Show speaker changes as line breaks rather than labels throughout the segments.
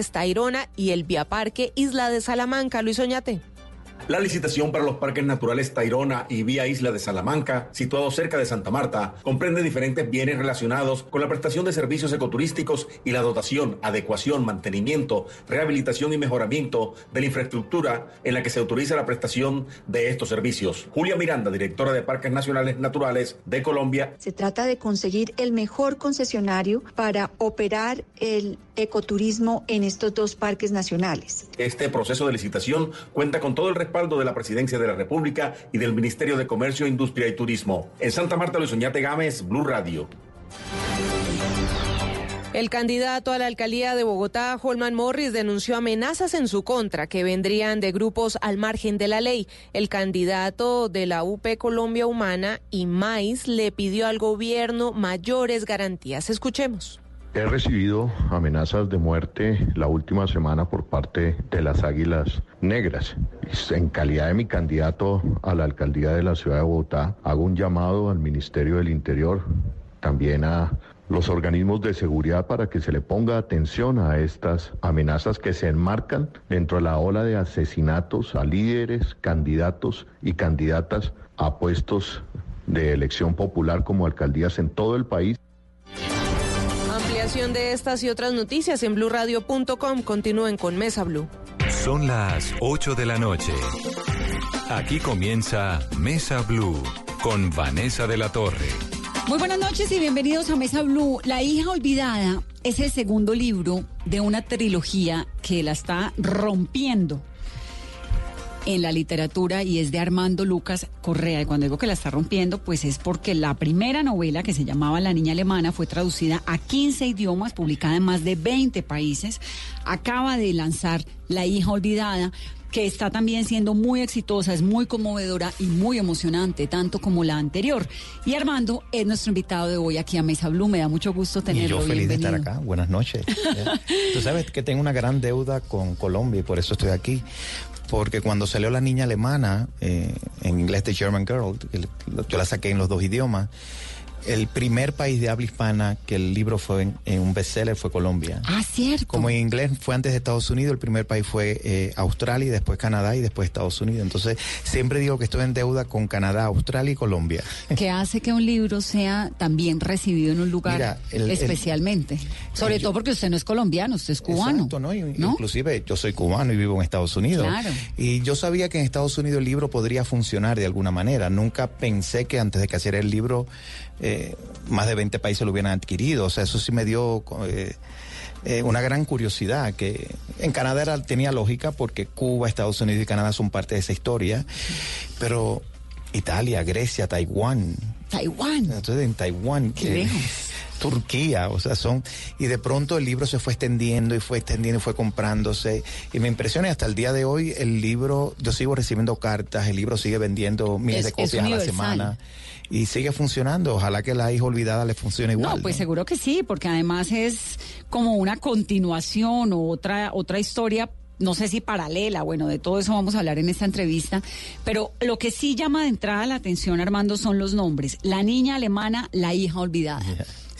Tayrona y el Viaparque Isla de Salamanca. Luis Oñate.
La licitación para los parques naturales Tairona y Vía Isla de Salamanca, situados cerca de Santa Marta, comprende diferentes bienes relacionados con la prestación de servicios ecoturísticos y la dotación, adecuación, mantenimiento, rehabilitación y mejoramiento de la infraestructura en la que se autoriza la prestación de estos servicios. Julia Miranda, directora de Parques Nacionales Naturales de Colombia.
Se trata de conseguir el mejor concesionario para operar el ecoturismo en estos dos parques nacionales.
Este proceso de licitación cuenta con todo el de la Presidencia de la República y del Ministerio de Comercio, Industria y Turismo. En Santa Marta, Luis Oñate Gámez, Blue Radio.
El candidato a la alcaldía de Bogotá, Holman Morris, denunció amenazas en su contra que vendrían de grupos al margen de la ley. El candidato de la UP Colombia Humana y le pidió al gobierno mayores garantías. Escuchemos.
He recibido amenazas de muerte la última semana por parte de las Águilas Negras. En calidad de mi candidato a la alcaldía de la ciudad de Bogotá, hago un llamado al Ministerio del Interior, también a los organismos de seguridad para que se le ponga atención a estas amenazas que se enmarcan dentro de la ola de asesinatos a líderes, candidatos y candidatas a puestos de elección popular como alcaldías en todo el país
de estas y otras noticias en blurradio.com. Continúen con Mesa Blue.
Son las 8 de la noche. Aquí comienza Mesa Blue con Vanessa de la Torre.
Muy buenas noches y bienvenidos a Mesa Blue. La hija olvidada es el segundo libro de una trilogía que la está rompiendo en la literatura y es de Armando Lucas Correa. Y cuando digo que la está rompiendo, pues es porque la primera novela que se llamaba La Niña Alemana fue traducida a 15 idiomas, publicada en más de 20 países. Acaba de lanzar La hija olvidada que está también siendo muy exitosa, es muy conmovedora y muy emocionante, tanto como la anterior. Y Armando es nuestro invitado de hoy aquí a Mesa Blue, me da mucho gusto tenerlo.
Y yo feliz de estar acá, buenas noches. Tú sabes que tengo una gran deuda con Colombia y por eso estoy aquí porque cuando salió La Niña Alemana, eh, en inglés The German Girl, yo la saqué en los dos idiomas, el primer país de habla hispana que el libro fue en, un bestseller fue Colombia.
Ah, cierto.
Como en inglés fue antes de Estados Unidos, el primer país fue eh, Australia y después Canadá y después Estados Unidos. Entonces, siempre digo que estoy en deuda con Canadá, Australia y Colombia.
¿Qué hace que un libro sea también recibido en un lugar especialmente? Sobre todo porque usted no es colombiano, usted es cubano.
Exacto, ¿no? Inclusive yo soy cubano y vivo en Estados Unidos. Claro. Y yo sabía que en Estados Unidos el libro podría funcionar de alguna manera. Nunca pensé que antes de que hacer el libro eh, más de 20 países lo hubieran adquirido. O sea, eso sí me dio eh, eh, una gran curiosidad, que en Canadá tenía lógica porque Cuba, Estados Unidos y Canadá son parte de esa historia, pero Italia, Grecia, Taiwán.
Taiwán.
Entonces en Taiwán.
Qué
Turquía, o sea, son, y de pronto el libro se fue extendiendo y fue extendiendo y fue comprándose, y me impresiona hasta el día de hoy el libro, yo sigo recibiendo cartas, el libro sigue vendiendo miles de copias a la semana y sigue funcionando. Ojalá que la hija olvidada le funcione igual.
No, pues seguro que sí, porque además es como una continuación o otra, otra historia no sé si paralela, bueno, de todo eso vamos a hablar en esta entrevista, pero lo que sí llama de entrada la atención, Armando, son los nombres. La niña alemana, la hija olvidada.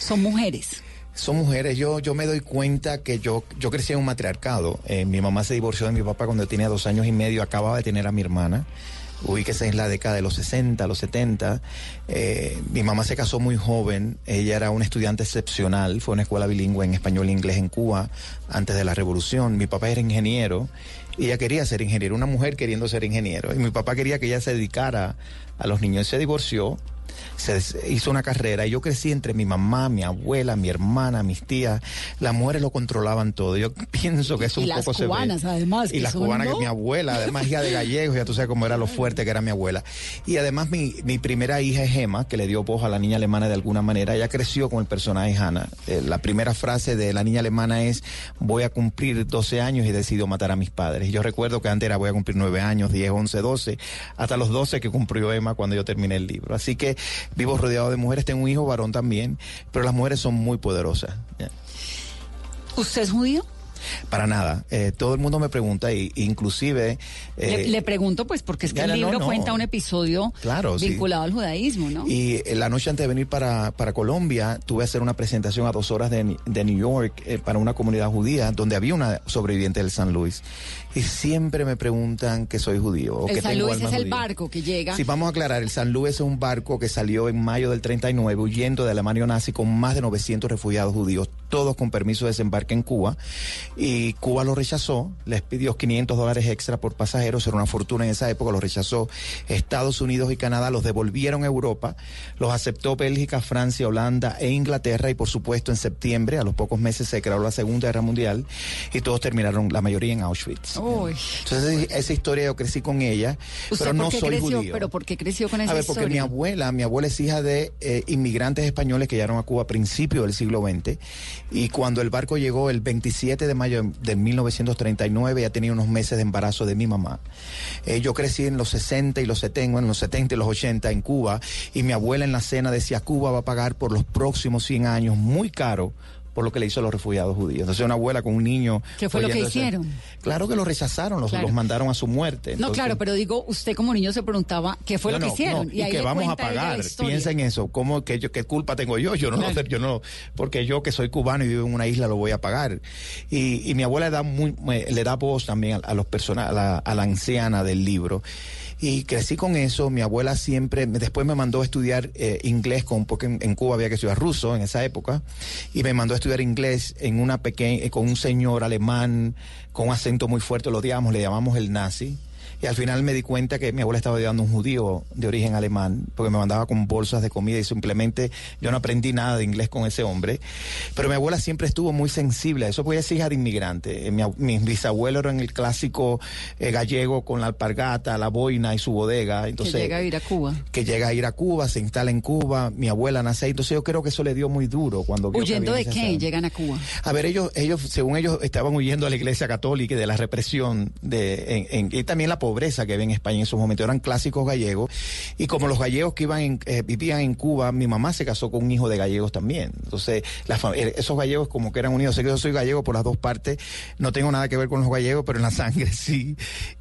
Son mujeres.
Son mujeres. Yo, yo me doy cuenta que yo, yo crecí en un matriarcado. Eh, mi mamá se divorció de mi papá cuando tenía dos años y medio, acababa de tener a mi hermana ubíquese en la década de los 60, los 70. Eh, mi mamá se casó muy joven, ella era una estudiante excepcional, fue a una escuela bilingüe en español e inglés en Cuba antes de la revolución. Mi papá era ingeniero y ella quería ser ingeniero, una mujer queriendo ser ingeniero. Y mi papá quería que ella se dedicara a los niños. Se divorció se hizo una carrera y yo crecí entre mi mamá, mi abuela, mi hermana, mis tías. Las mujeres lo controlaban todo. Yo pienso que eso un poco
se ve. además.
Y las cubanas, que mi abuela, además hija de gallegos, ya tú sabes cómo era lo fuerte que era mi abuela. Y además mi, mi primera hija es Emma, que le dio voz a la niña alemana de alguna manera. Ella creció con el personaje Hannah. Eh, la primera frase de la niña alemana es, voy a cumplir 12 años y decido matar a mis padres. Y yo recuerdo que antes era voy a cumplir 9 años, 10, 11, 12, hasta los 12 que cumplió Emma cuando yo terminé el libro. Así que vivo rodeado de mujeres, tengo un hijo varón también, pero las mujeres son muy poderosas.
¿Usted es judío?
Para nada. Eh, todo el mundo me pregunta, y, inclusive...
Eh, le, pregunto, pues, porque es que el libro cuenta un episodio vinculado al judaísmo, ¿no?
Y eh, la noche antes de venir para, para Colombia, tuve a hacer una presentación a dos horas de, de New York para una comunidad judía, donde había una sobreviviente del San Luis. Y siempre me preguntan que soy judío. O
el
que
San
Luis
es el barco que llega.
Sí, vamos a aclarar. El San Luis es un barco que salió en mayo del 39 huyendo de Alemania nazi con más de 900 refugiados judíos, todos con permiso de desembarque en Cuba. Y Cuba lo rechazó, les pidió 500 dólares extra por pasajeros, era una fortuna en esa época, lo rechazó Estados Unidos y Canadá, los devolvieron a Europa, los aceptó Bélgica, Francia, Holanda e Inglaterra y por supuesto en septiembre, a los pocos meses se creó la Segunda Guerra Mundial y todos terminaron, la mayoría en Auschwitz. Entonces esa historia yo crecí con ella, pero no soy judío.
¿Pero por qué creció con esa
A ver, porque mi abuela, mi abuela es hija de eh, inmigrantes españoles que llegaron a Cuba a principios del siglo XX y cuando el barco llegó el 27 de mayo de 1939 ya tenía unos meses de embarazo de mi mamá. Eh, yo crecí en los 60 y los 70, en los 70 y los 80 en Cuba y mi abuela en la cena decía Cuba va a pagar por los próximos 100 años muy caro por lo que le hizo a los refugiados judíos. Entonces una abuela con un niño...
¿Qué fue lo que hicieron?
Claro que lo rechazaron, los, los mandaron a su muerte.
no, claro, pero digo, usted como niño se preguntaba qué fue lo que hicieron.
y, que vamos a pagar. Piensa en eso, ¿cómo que yo, qué culpa tengo yo? Yo no, lo, yo no, porque yo que soy cubano y vivo en una isla lo voy a pagar. Y, mi abuela da muy, le da voz también a, los personas, a la anciana del libro. Y crecí con eso. Mi abuela siempre, después me mandó a estudiar eh, inglés, con, porque en, Cuba había que estudiar ruso en esa época, y me mandó a estudiar inglés en una pequeña, con un señor alemán con un acento muy fuerte, lo odiamos, le llamamos el nazi y al final me di cuenta que mi abuela estaba ayudando a un judío de origen alemán, porque me mandaba con bolsas de comida y simplemente yo no aprendí nada de inglés con ese hombre. Pero mi abuela siempre estuvo muy sensible a eso, porque ella es hija de inmigrante. Mi, mis bisabuelos eran el clásico eh, gallego con la alpargata, la boina y su bodega. Entonces, que
llega a ir a Cuba.
Que llega a ir a Cuba, se instala en Cuba, mi abuela nace ahí. Entonces yo creo que eso le dio muy duro cuando...
¿Huyendo de qué llegan a Cuba?
A ver, ellos, ellos, según ellos, estaban huyendo a la iglesia católica y de la represión de, en, y también la pobreza que había en España en esos momentos, eran clásicos gallegos, y como los gallegos que iban eh, vivían en Cuba, mi mamá se casó con un hijo de gallegos también. Entonces, eh, esos gallegos como que eran unidos. Sé que yo soy gallego por las dos partes, no tengo nada que ver con los gallegos, pero en la sangre sí.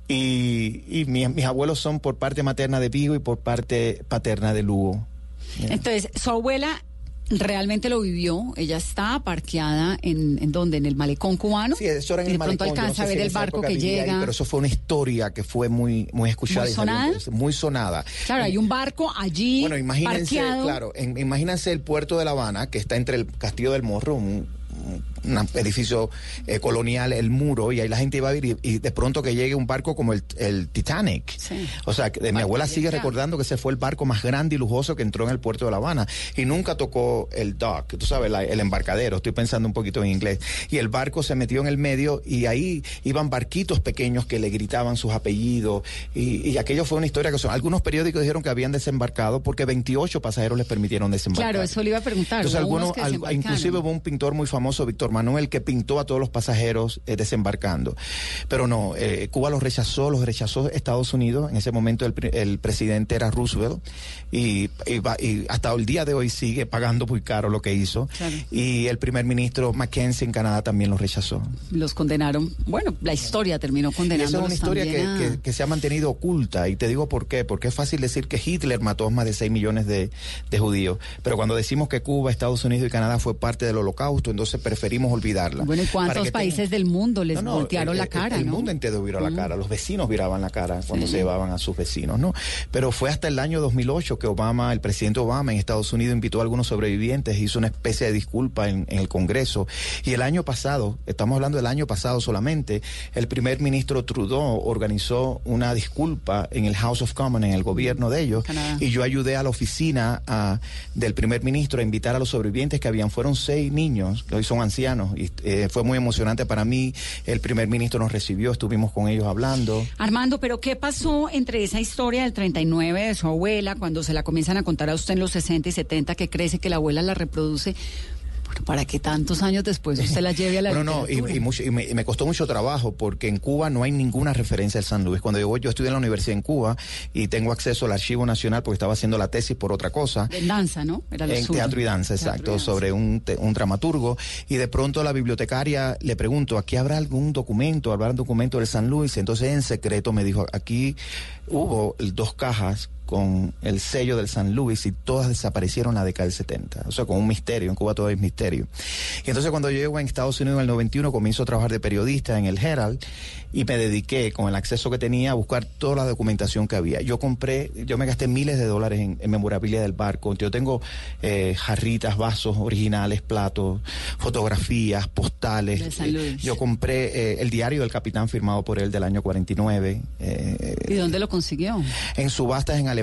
Y, y mis abuelos son por parte materna de Vigo y por parte paterna de Lugo.
Entonces, su abuela realmente lo vivió. Ella está parqueada en, en donde, en el malecón cubano.
Sí, eso era en el.
De pronto alcanza a ver el barco que llega.
pero eso fue una historia que fue muy, muy escuchada.
Muy sonada.
muy sonada.
Claro, hay un barco allí.
Bueno, imagínense, claro, imagínense el puerto de La Habana, que está entre el Castillo del Morro, un un edificio eh, colonial, el muro, y ahí la gente iba a ir, y, de pronto que llegue un barco como el, Titanic. O sea, mi abuela sigue recordando que ese fue el barco más grande y lujoso que entró en el puerto de La Habana, y nunca tocó el dock, tú sabes, el embarcadero, estoy pensando un poquito en inglés, y el barco se metió en el medio, y ahí iban barquitos pequeños que le gritaban sus apellidos, y, aquello fue una historia que son, algunos periódicos dijeron que habían desembarcado porque 28 pasajeros les permitieron desembarcar.
Claro, eso le iba a preguntar.
Entonces, algunos, inclusive hubo un pintor muy famoso, Víctor Manuel, que pintó a todos los pasajeros eh, desembarcando. Pero no, eh, Cuba los rechazó, los rechazó Estados Unidos. En ese momento el, presidente era Roosevelt y, hasta el día de hoy sigue pagando muy caro lo que hizo. Y el primer ministro Mackenzie en Canadá también los rechazó.
Los condenaron. Bueno, la historia terminó condenando.
Esa es una historia que, se ha mantenido oculta. Y te digo por qué. Porque es fácil decir que Hitler mató más de 6 millones de, de judíos. Pero cuando decimos que Cuba, Estados Unidos y Canadá fue parte del holocausto, entonces preferimos olvidarla.
Bueno, ¿y cuántos países del mundo les voltearon la cara?
El, mundo entero viró la cara, los vecinos viraban la cara cuando se llevaban a sus vecinos, ¿no? Pero fue hasta el año 2008 que Obama, el presidente Obama en Estados Unidos invitó a algunos sobrevivientes, hizo una especie de disculpa en, el Congreso. Y el año pasado, estamos hablando del año pasado solamente, el primer ministro Trudeau organizó una disculpa en el House of Commons, en el gobierno de ellos, y yo ayudé a la oficina del primer ministro a invitar a los sobrevivientes que habían, fueron seis niños, que hoy son ancianos, eh, fue muy emocionante para mí. El primer ministro nos recibió, estuvimos con ellos hablando.
Armando, pero ¿qué pasó entre esa historia del 39 de su abuela, cuando se la comienzan a contar a usted en los 60 y 70, que crece, que la abuela la reproduce? Para que tantos años después usted la lleve a la
No, no, y, y, mucho, y, me, y, me, costó mucho trabajo porque en Cuba no hay ninguna referencia al San Luis. Cuando yo, yo estudié en la universidad en Cuba y tengo acceso al archivo nacional porque estaba haciendo la tesis por otra cosa.
En danza, ¿no?
Era en teatro y danza, teatro exacto, danza. sobre un, un, dramaturgo. Y de pronto la bibliotecaria le pregunto, ¿aquí habrá algún documento? ¿Habrá un documento del San Luis? Entonces en secreto me dijo, aquí hubo dos cajas con el sello del San Luis y todas desaparecieron la década del 70. O sea, con un misterio. En Cuba todo es misterio. Y entonces cuando yo llego en Estados Unidos en el 91 comienzo a trabajar de periodista en el Herald y me dediqué con el acceso que tenía a buscar toda la documentación que había. Yo compré, yo me gasté miles de dólares en, en memorabilia del barco. Yo tengo eh, jarritas, vasos originales, platos, fotografías, postales.
Eh,
yo compré eh, el diario del capitán firmado por él del año 49.
¿Y dónde lo consiguió?
En subastas en Alemania,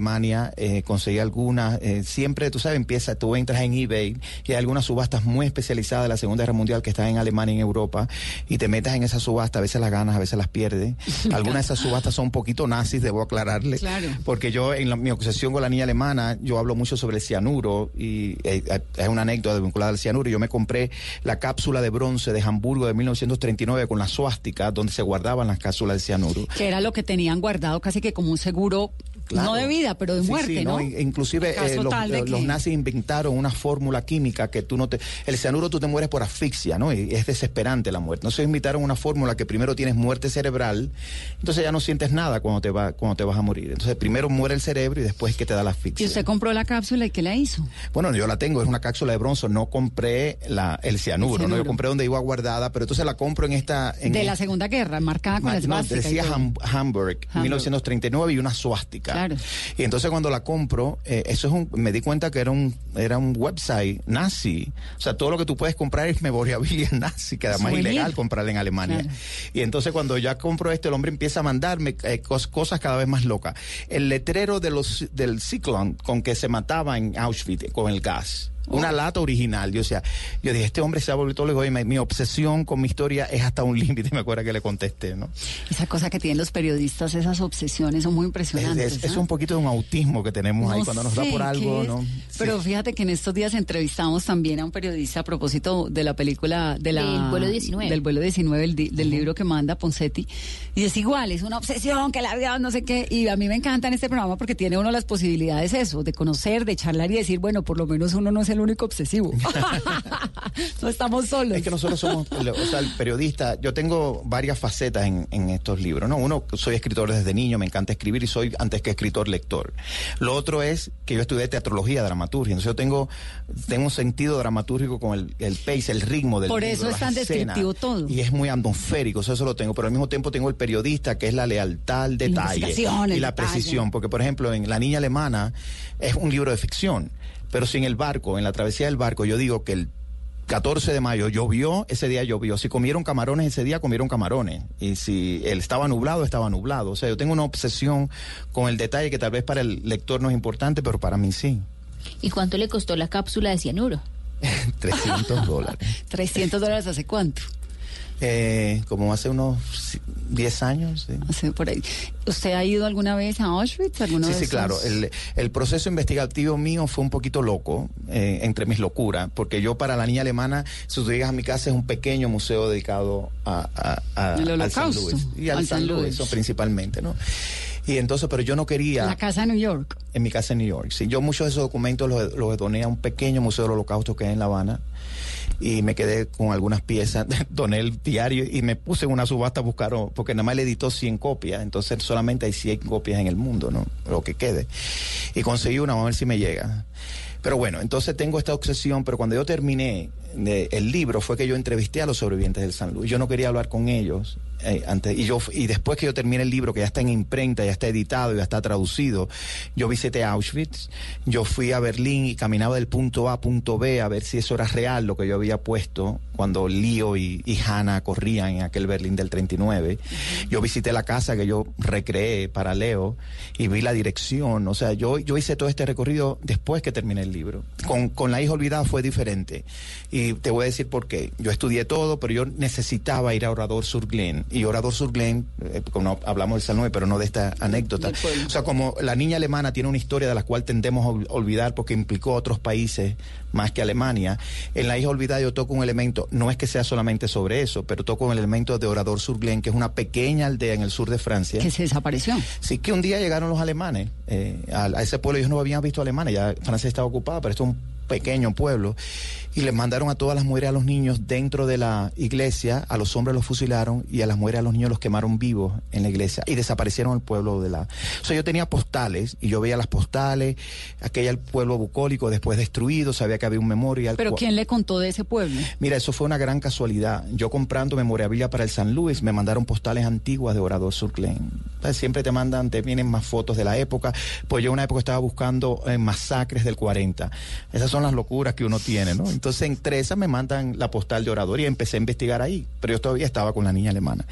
eh, conseguí algunas. Eh, siempre, tú sabes, empieza, tú entras en eBay y hay algunas subastas muy especializadas de la Segunda Guerra Mundial que están en Alemania y en Europa y te metes en esa subasta, a veces las ganas, a veces las pierdes. Algunas de esas subastas son un poquito nazis, debo aclararle.
Claro.
Porque yo, en la, mi obsesión con la niña alemana, yo hablo mucho sobre el cianuro y eh, es una anécdota vinculada al cianuro. Yo me compré la cápsula de bronce de Hamburgo de 1939 con la suástica donde se guardaban las cápsulas de cianuro.
Que era lo que tenían guardado casi que como un seguro Claro. No de vida, pero de muerte,
sí, sí,
¿no?
Inclusive eh, los,
que...
los, nazis inventaron una fórmula química que tú no te... El cianuro tú te mueres por asfixia, ¿no? Y es desesperante la muerte. Entonces inventaron una fórmula que primero tienes muerte cerebral, entonces ya no sientes nada cuando te, va, cuando te vas a morir. Entonces primero muere el cerebro y después es que te da la asfixia.
¿Y usted compró la cápsula y qué la hizo?
Bueno, yo la tengo, es una cápsula de bronce, no compré la, el, cianuro, el cianuro, ¿no? Yo compré donde iba guardada, pero entonces la compro en esta... En
de la Segunda Guerra, marcada con
no,
la esvástica.
decía Ham, Hamburg, Hamburg, 1939 y una suástica.
Claro.
Y entonces cuando la compro, eh, eso es un, me di cuenta que era un, era un website nazi. O sea, todo lo que tú puedes comprar es memorabilia nazi, que además es ilegal comprarla en Alemania. Claro. Y entonces cuando ya compro esto, el hombre empieza a mandarme eh, cos, cosas cada vez más locas. El letrero de los, del ciclón con que se mataba en Auschwitz con el gas una lata original. Yo, o sea, yo dije, este hombre se ha vuelto loco y mi, mi, obsesión con mi historia es hasta un límite. Me acuerdo que le contesté, ¿no?
Esa cosa que tienen los periodistas, esas obsesiones son muy impresionantes.
Es, es, es un poquito de un autismo que tenemos
no
ahí cuando nos da por algo, ¿no?
Pero sí. fíjate que en estos días entrevistamos también a un periodista a propósito de la película de la,
del vuelo 19.
Del vuelo 19, del, del uh -huh. libro que manda Poncetti. Y es igual, es una obsesión que la vida no sé qué. Y a mí me encanta en este programa porque tiene uno las posibilidades eso, de conocer, de charlar y decir, bueno, por lo menos uno no es el único obsesivo. no estamos solos.
Es que nosotros somos, o sea, el periodista, yo tengo varias facetas en, en, estos libros, ¿no? Uno, soy escritor desde niño, me encanta escribir y soy antes que escritor lector. Lo otro es que yo estudié teatrología, dramaturgia, entonces yo tengo, tengo un sentido dramatúrgico con el, el pace, el ritmo del
Por
libro,
eso es tan descriptivo todo.
Y es muy atmosférico, eso, eso lo tengo, pero al mismo tiempo tengo el periodista, que es la lealtad al detalle y la
detalle.
precisión, porque por ejemplo en La Niña Alemana es un libro de ficción, pero sin el barco, en la travesía del barco, yo digo que el 14 de mayo llovió, ese día llovió. Si comieron camarones ese día, comieron camarones. Y si él estaba nublado, estaba nublado. O sea, yo tengo una obsesión con el detalle que tal vez para el lector no es importante, pero para mí sí.
¿Y cuánto le costó la cápsula de cianuro?
300 dólares.
300 dólares hace cuánto?
Eh, como hace unos 10 años. Sí.
Hace por ahí. ¿Usted ha ido alguna vez a Auschwitz? ¿Alguna
sí, sí, claro. El, el, proceso investigativo mío fue un poquito loco, eh, entre mis locuras, porque yo para la niña alemana, si tú llegas a mi casa, es un pequeño museo dedicado a, a, a
al
San Luis. Y al, al San, San Luis, principalmente, ¿no? Y entonces, pero yo no quería...
La casa en New York.
En mi casa en New York, sí. Yo muchos de esos documentos los, los doné a un pequeño museo del holocausto que hay en La Habana y me quedé con algunas piezas, doné el diario y me puse en una subasta a buscar, porque nada más le editó 100 copias, entonces solamente hay 100 copias en el mundo, ¿no? Lo que quede. Y conseguí una, vamos a ver si me llega. Pero bueno, entonces tengo esta obsesión, pero cuando yo terminé de, el libro fue que yo entrevisté a los sobrevivientes del San Luis. Yo no quería hablar con ellos. Eh, antes, y, yo, y después que yo terminé el libro, que ya está en imprenta, ya está editado, ya está traducido, yo visité Auschwitz, yo fui a Berlín y caminaba del punto A a punto B a ver si eso era real, lo que yo había puesto cuando Lío y, y Hannah corrían en aquel Berlín del 39. Yo visité la casa que yo recreé para Leo y vi la dirección. O sea, yo, yo hice todo este recorrido después que terminé el libro. Con, con La hija olvidada fue diferente. Y te voy a decir por qué. Yo estudié todo, pero yo necesitaba ir a Orador Sur Glen y Orador sur Glen, eh, como hablamos del Salome, pero no de esta anécdota. O sea, como la niña alemana tiene una historia de la cual tendemos a olvidar porque implicó a otros países más que Alemania, en La hija olvidada yo toco un elemento, no es que sea solamente sobre eso, pero toco un elemento de Orador sur Glen, que es una pequeña aldea en el sur de Francia.
Que se desapareció.
Sí, que un día llegaron los alemanes eh, a, a, ese pueblo, ellos no habían visto alemanes, ya Francia estaba ocupada, pero esto es un pequeño pueblo, y les mandaron a todas las mujeres a los niños dentro de la iglesia, a los hombres los fusilaron y a las mujeres a los niños los quemaron vivos en la iglesia y desaparecieron el pueblo de la... O sea, yo tenía postales y yo veía las postales, aquella el pueblo bucólico después destruido, sabía que había un memorial.
¿Pero quién le contó de ese pueblo?
Mira, eso fue una gran casualidad. Yo comprando memorabilia para el San Luis, me mandaron postales antiguas de Orador Surclen. Siempre te mandan, te vienen más fotos de la época, pues yo una época estaba buscando eh, masacres del 40. Esas son las locuras que uno tiene, ¿no? Entonces entre esas me mandan la postal de Orador y empecé a investigar ahí, pero yo todavía estaba con la niña alemana.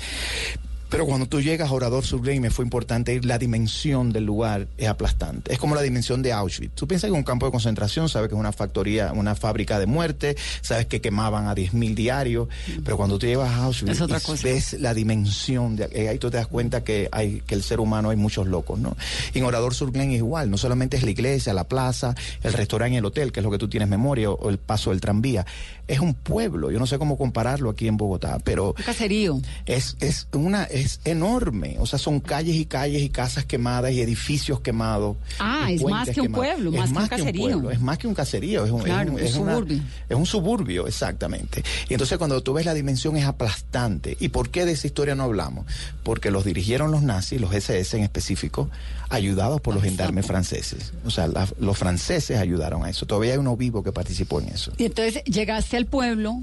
Pero cuando tú llegas a Orador Surglen, me fue importante ir, la dimensión del lugar es aplastante. Es como la dimensión de Auschwitz. Tú piensas que es un campo de concentración, sabes que es una factoría, una fábrica de muerte, sabes que quemaban a 10.000 diarios, pero cuando tú llegas a Auschwitz, ves la dimensión, de, eh, ahí tú te das cuenta que hay que el ser humano hay muchos locos, ¿no? Y en Orador Surglen es igual, no solamente es la iglesia, la plaza, el restaurante y el hotel, que es lo que tú tienes memoria, o, o el paso del tranvía. Es un pueblo, yo no sé cómo compararlo aquí en Bogotá, pero...
Un caserío.
Es, es una es enorme. O sea, son calles y calles y casas quemadas y edificios quemados.
Ah, es más que un pueblo, más, que un caserío.
es más que un caserío, es un,
claro,
es,
un, suburbio.
es un suburbio, exactamente. Y entonces cuando tú ves la dimensión es aplastante. ¿Y por qué de esa historia no hablamos? Porque los dirigieron los nazis, los SS en específico, ayudados por los gendarmes franceses. O sea, la, los franceses ayudaron a eso. Todavía hay uno vivo que participó en eso.
Y entonces llegaste al pueblo,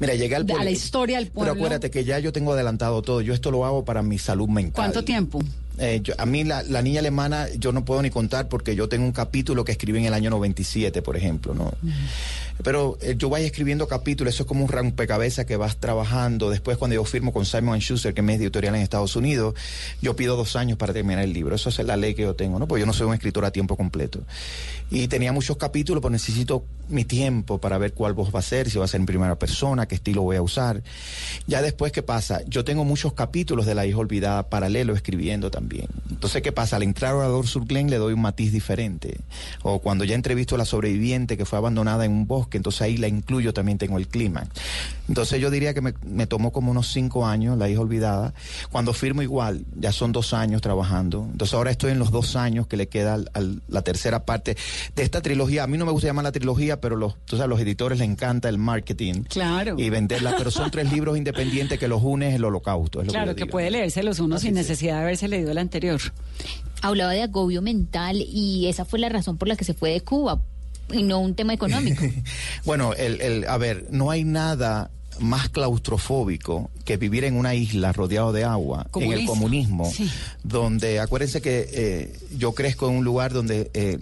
Mira, llegué al pueblo.
A la historia del pueblo.
Pero acuérdate que ya yo tengo adelantado todo. Yo esto lo hago para mi salud mental.
¿Cuánto tiempo?
Eh, yo, a mí la, la, niña alemana yo no puedo ni contar porque yo tengo un capítulo que escribí en el año 97, por ejemplo, ¿no? Uh -huh. Pero eh, yo voy escribiendo capítulos, eso es como un rompecabezas que vas trabajando. Después cuando yo firmo con Simon Schuster, que es mi editorial en Estados Unidos, yo pido dos años para terminar el libro. Eso es la ley que yo tengo, ¿no? Porque yo no soy un escritor a tiempo completo. Y tenía muchos capítulos, pero necesito mi tiempo para ver cuál voz va a ser, si va a ser en primera persona, qué estilo voy a usar. Ya después, ¿qué pasa? Yo tengo muchos capítulos de La hija olvidada paralelo escribiendo también. Entonces, ¿qué pasa? Al entrar a Orador Surglen le doy un matiz diferente. O cuando ya entrevisto a la sobreviviente que fue abandonada en un bosque, entonces ahí la incluyo, también tengo el clima. Entonces yo diría que me, me, tomó como unos cinco años, La hija olvidada. Cuando firmo igual, ya son dos años trabajando. Entonces ahora estoy en los dos años que le queda a la tercera parte de esta trilogía. A mí no me gusta llamar la trilogía, pero los, tú sabes, los editores les encanta el marketing.
Claro.
Y venderla, pero son tres libros independientes que los une es el holocausto. Es lo
claro,
que,
que puede leerse los unos Así sin necesidad de haberse leído el anterior.
Hablaba de agobio mental y esa fue la razón por la que se fue de Cuba y no un tema económico.
bueno, el, el, a ver, no hay nada más claustrofóbico que vivir en una isla rodeado de agua, en el comunismo,
Sí.
donde acuérdense que eh, yo crezco en un lugar donde eh,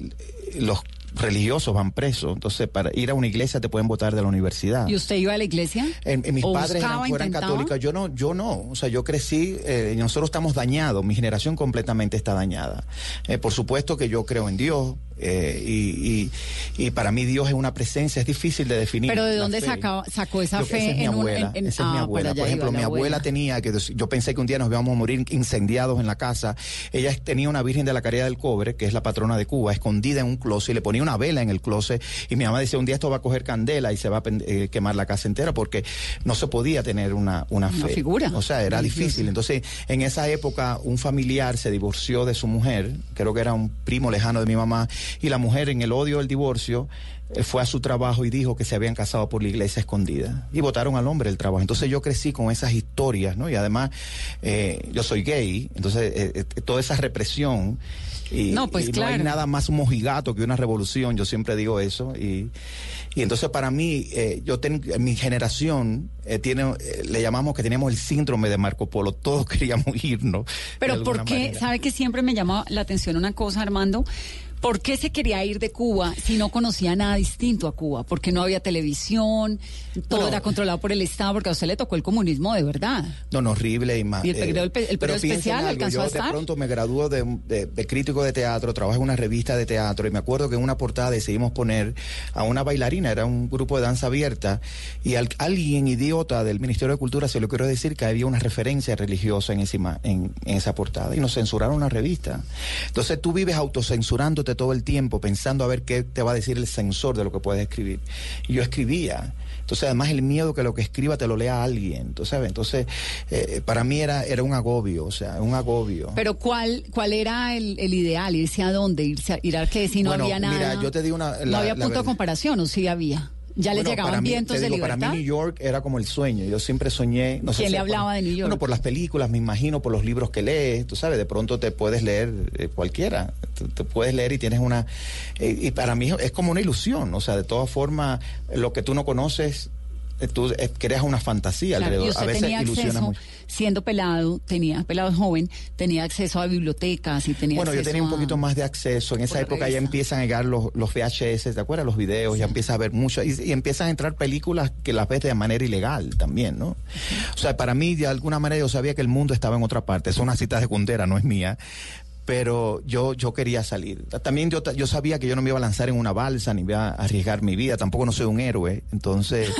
los religiosos van presos, entonces para ir a una iglesia te pueden votar de la universidad.
¿Y usted iba a la iglesia?
En, en mis
¿O
padres
buscaba,
eran, católicos, yo no, yo no, o sea, yo crecí, eh, nosotros estamos dañados, mi generación completamente está dañada. Eh, por supuesto que yo creo en Dios, eh, y, y, y para mí Dios es una presencia, es difícil de definir.
¿Pero de dónde
fe.
sacaba, sacó esa
Yo-
fe
esa es mi
en
abuela,
en-
esa es mi
ah,
abuela. Por ejemplo, mi
la
abuela, tenía que yo pensé que un día nos íbamos a morir incendiados en la casa. Ella tenía una Virgen de la Caridad del Cobre, que es la patrona de Cuba, escondida en un closet y le ponía una vela en el closet y mi mamá decía, un día esto va a coger candela y se va a eh, quemar la casa entera porque no se podía tener una, una,
Una
fe.
figura
O sea, era difícil. Entonces, en esa época, un familiar se divorció de su mujer, creo que era un primo lejano de mi mamá, y la mujer en el odio del divorcio eh, fue a su trabajo y dijo que se habían casado por la iglesia escondida y votaron al hombre del trabajo. Entonces yo crecí con esas historias, ¿no? Y además eh, yo soy gay, entonces eh, eh, toda esa represión y,
No, pues
y
claro.
no hay nada más mojigato que una revolución, yo siempre digo eso y, y entonces para mí eh, yo ten- mi generación eh, tiene eh, le llamamos que teníamos el síndrome de Marco Polo, todos queríamos irnos.
Pero
alguna
¿por qué?
manera.
¿Sabe que siempre me llama la atención una cosa, Armando? ¿Por qué se quería ir de Cuba si no conocía nada distinto a Cuba? Porque no había televisión, todo era controlado por el Estado, porque a usted le tocó el comunismo de verdad.
No, no, horrible y más.
Y el periodo, el, el periodo especial alcanzó
yo
a estar.
de pronto me graduó de, de, de, crítico de teatro, trabajo en una revista de teatro y me acuerdo que en una portada decidimos poner a una bailarina, era un grupo de danza abierta y al, alguien idiota del Ministerio de Cultura se lo quiero decir que había una referencia religiosa en, encima, en, en esa portada y nos censuraron la revista. Entonces tú vives autocensurándote todo el tiempo pensando a ver qué te va a decir el censor de lo que puedes escribir. Y yo escribía. Entonces, además, el miedo que lo que escriba te lo lea alguien. Entonces, ¿sabes? Entonces, eh, para mí era, era un agobio, o sea, un agobio.
Pero, ¿cuál, cuál era el, el ideal? ¿Irse a dónde? ¿Irse a, ir a que si no
bueno,
había nada?
Mira, yo te digo una.
no había
la
punto de comparación, ¿o sí había? Ya
Bueno,
le llegaban
para mí,
vientos
te
de
digo,
libertad.
Para mí New York era como el sueño. Yo siempre soñé. No sé
¿Quién
si
le
por-
hablaba de New York?
Bueno, por las películas, me imagino, por los libros que lees. Tú sabes, de pronto te puedes leer eh, cualquiera. Te, te puedes leer y tienes una. eh, y para mí es como una ilusión. O sea, de todas formas, lo que tú no conoces, eh, tú creas una fantasía
Claro,
alrededor. A veces
tenía
ilusiona
acceso,
mucho.
Siendo pelado, tenía pelado joven, tenía acceso a bibliotecas y tenía
Bueno, yo tenía un
a-
poquito más de acceso. En esa época ya empiezan a llegar los, los VHS, ¿te acuerdas? Los videos, ya empiezas a ver mucho. Y, y empiezan a entrar películas que las ves de manera ilegal también, ¿no? O sea, para mí, de alguna manera, yo sabía que el mundo estaba en otra parte. Es una cita secundera, no es mía. Pero yo, yo quería salir. También yo, yo sabía que yo no me iba a lanzar en una balsa ni iba a arriesgar mi vida. Tampoco no soy un héroe. Entonces,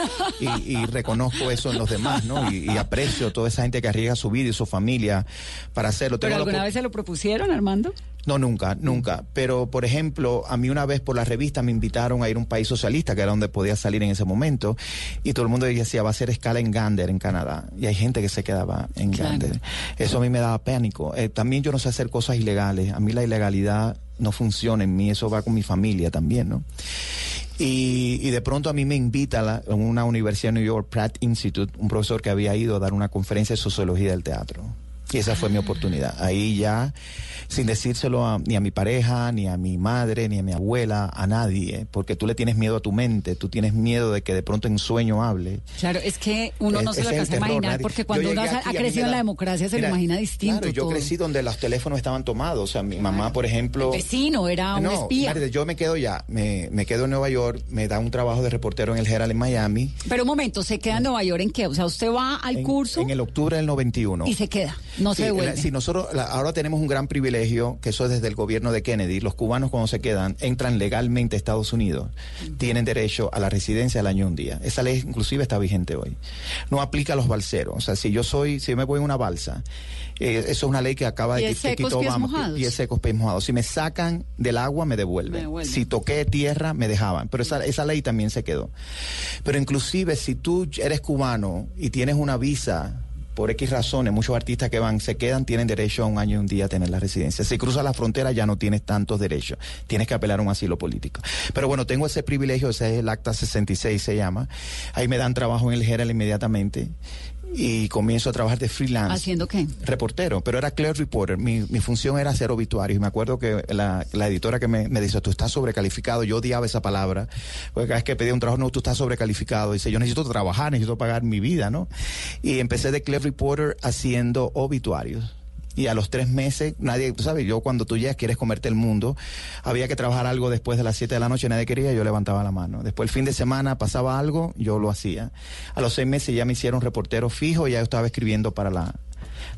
y, y reconozco eso en los demás, ¿no? Y, y aprecio toda esa gente que arriesga su vida y su familia para hacerlo.
¿Pero
Tengo
alguna vez se lo propusieron, Armando?
No, nunca, nunca. Pero, por ejemplo, a mí una vez por la revista me invitaron a ir a un país socialista, que era donde podía salir en ese momento, y todo el mundo decía, va a hacer escala en Gander, en Canadá. Y hay gente que se quedaba en
Claro.
Gander. Eso a mí me daba pánico. Eh, también yo no sé hacer cosas ilegales. A mí la ilegalidad no funciona en mí, eso va con mi familia también, ¿no? Y, y de pronto a mí me invita a, la- a una universidad de New York, Pratt Institute, un profesor que había ido a dar una conferencia de sociología del teatro. Y esa fue mi oportunidad. Ahí ya, sin decírselo a- ni a mi pareja, ni a mi madre, ni a mi abuela, a nadie, porque tú le tienes miedo a tu mente, tú tienes miedo de que de pronto en sueño hable.
Claro, es que uno no se lo alcanza a imaginar,
nadie-
porque cuando uno ha, crecido en la democracia se
Mira,
lo imagina distinto.
Claro, yo
todo.
crecí donde los teléfonos estaban tomados. O sea, mi mamá, por ejemplo.
El vecino era un
no,
espía.
Marta, yo me quedo ya, me, me quedo en Nueva York, me da un trabajo de reportero en el Herald en Miami.
Pero un momento, ¿se queda en Nueva York en qué? O sea, usted va al
en,
curso
En el octubre del 91.
y se queda, no
Sí,
se devuelve.
sí, nosotros la- ahora tenemos un gran privilegio, que eso es desde el gobierno de Kennedy. Los cubanos cuando se quedan entran legalmente a Estados Unidos. Tienen derecho a la residencia al año un día. Esa ley inclusive está vigente hoy. No aplica a los balseros. O sea, si yo soy, si yo me voy en una balsa, eh, eso es una ley que acaba de
pies
Obama. Pies secos, pies mojados. Si me sacan del agua, me devuelven.
Me devuelven.
Si toqué tierra, me dejaban. Pero esa, esa ley también se quedó. Pero inclusive si tú eres cubano y tienes una visa por X razones, muchos artistas que van, se quedan, tienen derecho a un año y un día a tener la residencia. Si cruzas la frontera ya no tienes tantos derechos, tienes que apelar a un asilo político. Pero bueno, tengo ese privilegio, ese es el Acta 66 se llama. Ahí me dan trabajo en el Herald inmediatamente y comienzo a trabajar de freelance
¿Haciendo qué?
reportero, pero era clear reporter. Mi, mi función era hacer obituarios. Y me acuerdo que la, la editora que me, me dice, tú estás sobrecalificado. Yo odiaba esa palabra. Porque cada vez que pedía un trabajo, no, tú estás sobrecalificado. Dice, yo necesito trabajar, necesito pagar mi vida, ¿no? Y empecé de clear reporter haciendo obituarios. Y a los tres meses, nadie, tú sabes, yo cuando tú llegas quieres comerte el mundo, había que trabajar algo después de las 7 de la noche, nadie quería, yo levantaba la mano. Después el fin de semana pasaba algo, yo lo hacía. A los seis meses ya me hicieron reportero fijo, ya yo estaba escribiendo para la,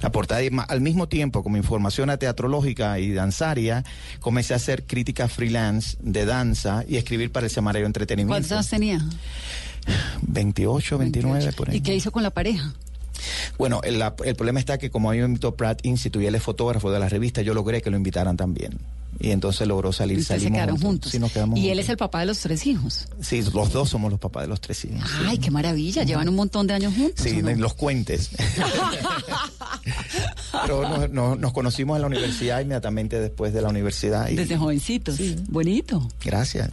la portada. Y al mismo tiempo, como información a teatrológica y danzaria, comencé a hacer crítica freelance de danza y escribir para el semanario entretenimiento.
¿Cuántos años tenía?
28, 29, por ahí.
¿Y qué hizo con la pareja?
Bueno, el, la- el problema está que como a mí me invitó Pratt Institute y él es fotógrafo de la revista, yo logré que lo invitaran también. Y entonces logró salir,
Y se quedaron juntos.
Sí, nos quedamos
y él
juntos.
es el papá de los tres hijos.
Sí, los dos somos los papás de los tres hijos. sí.
Ay, qué maravilla. Llevan un montón de años juntos.
Sí, los cuentes. Pero nos, nos- nos conocimos en la universidad inmediatamente después de la universidad. Y,
Desde jovencitos. Bonito.
Gracias.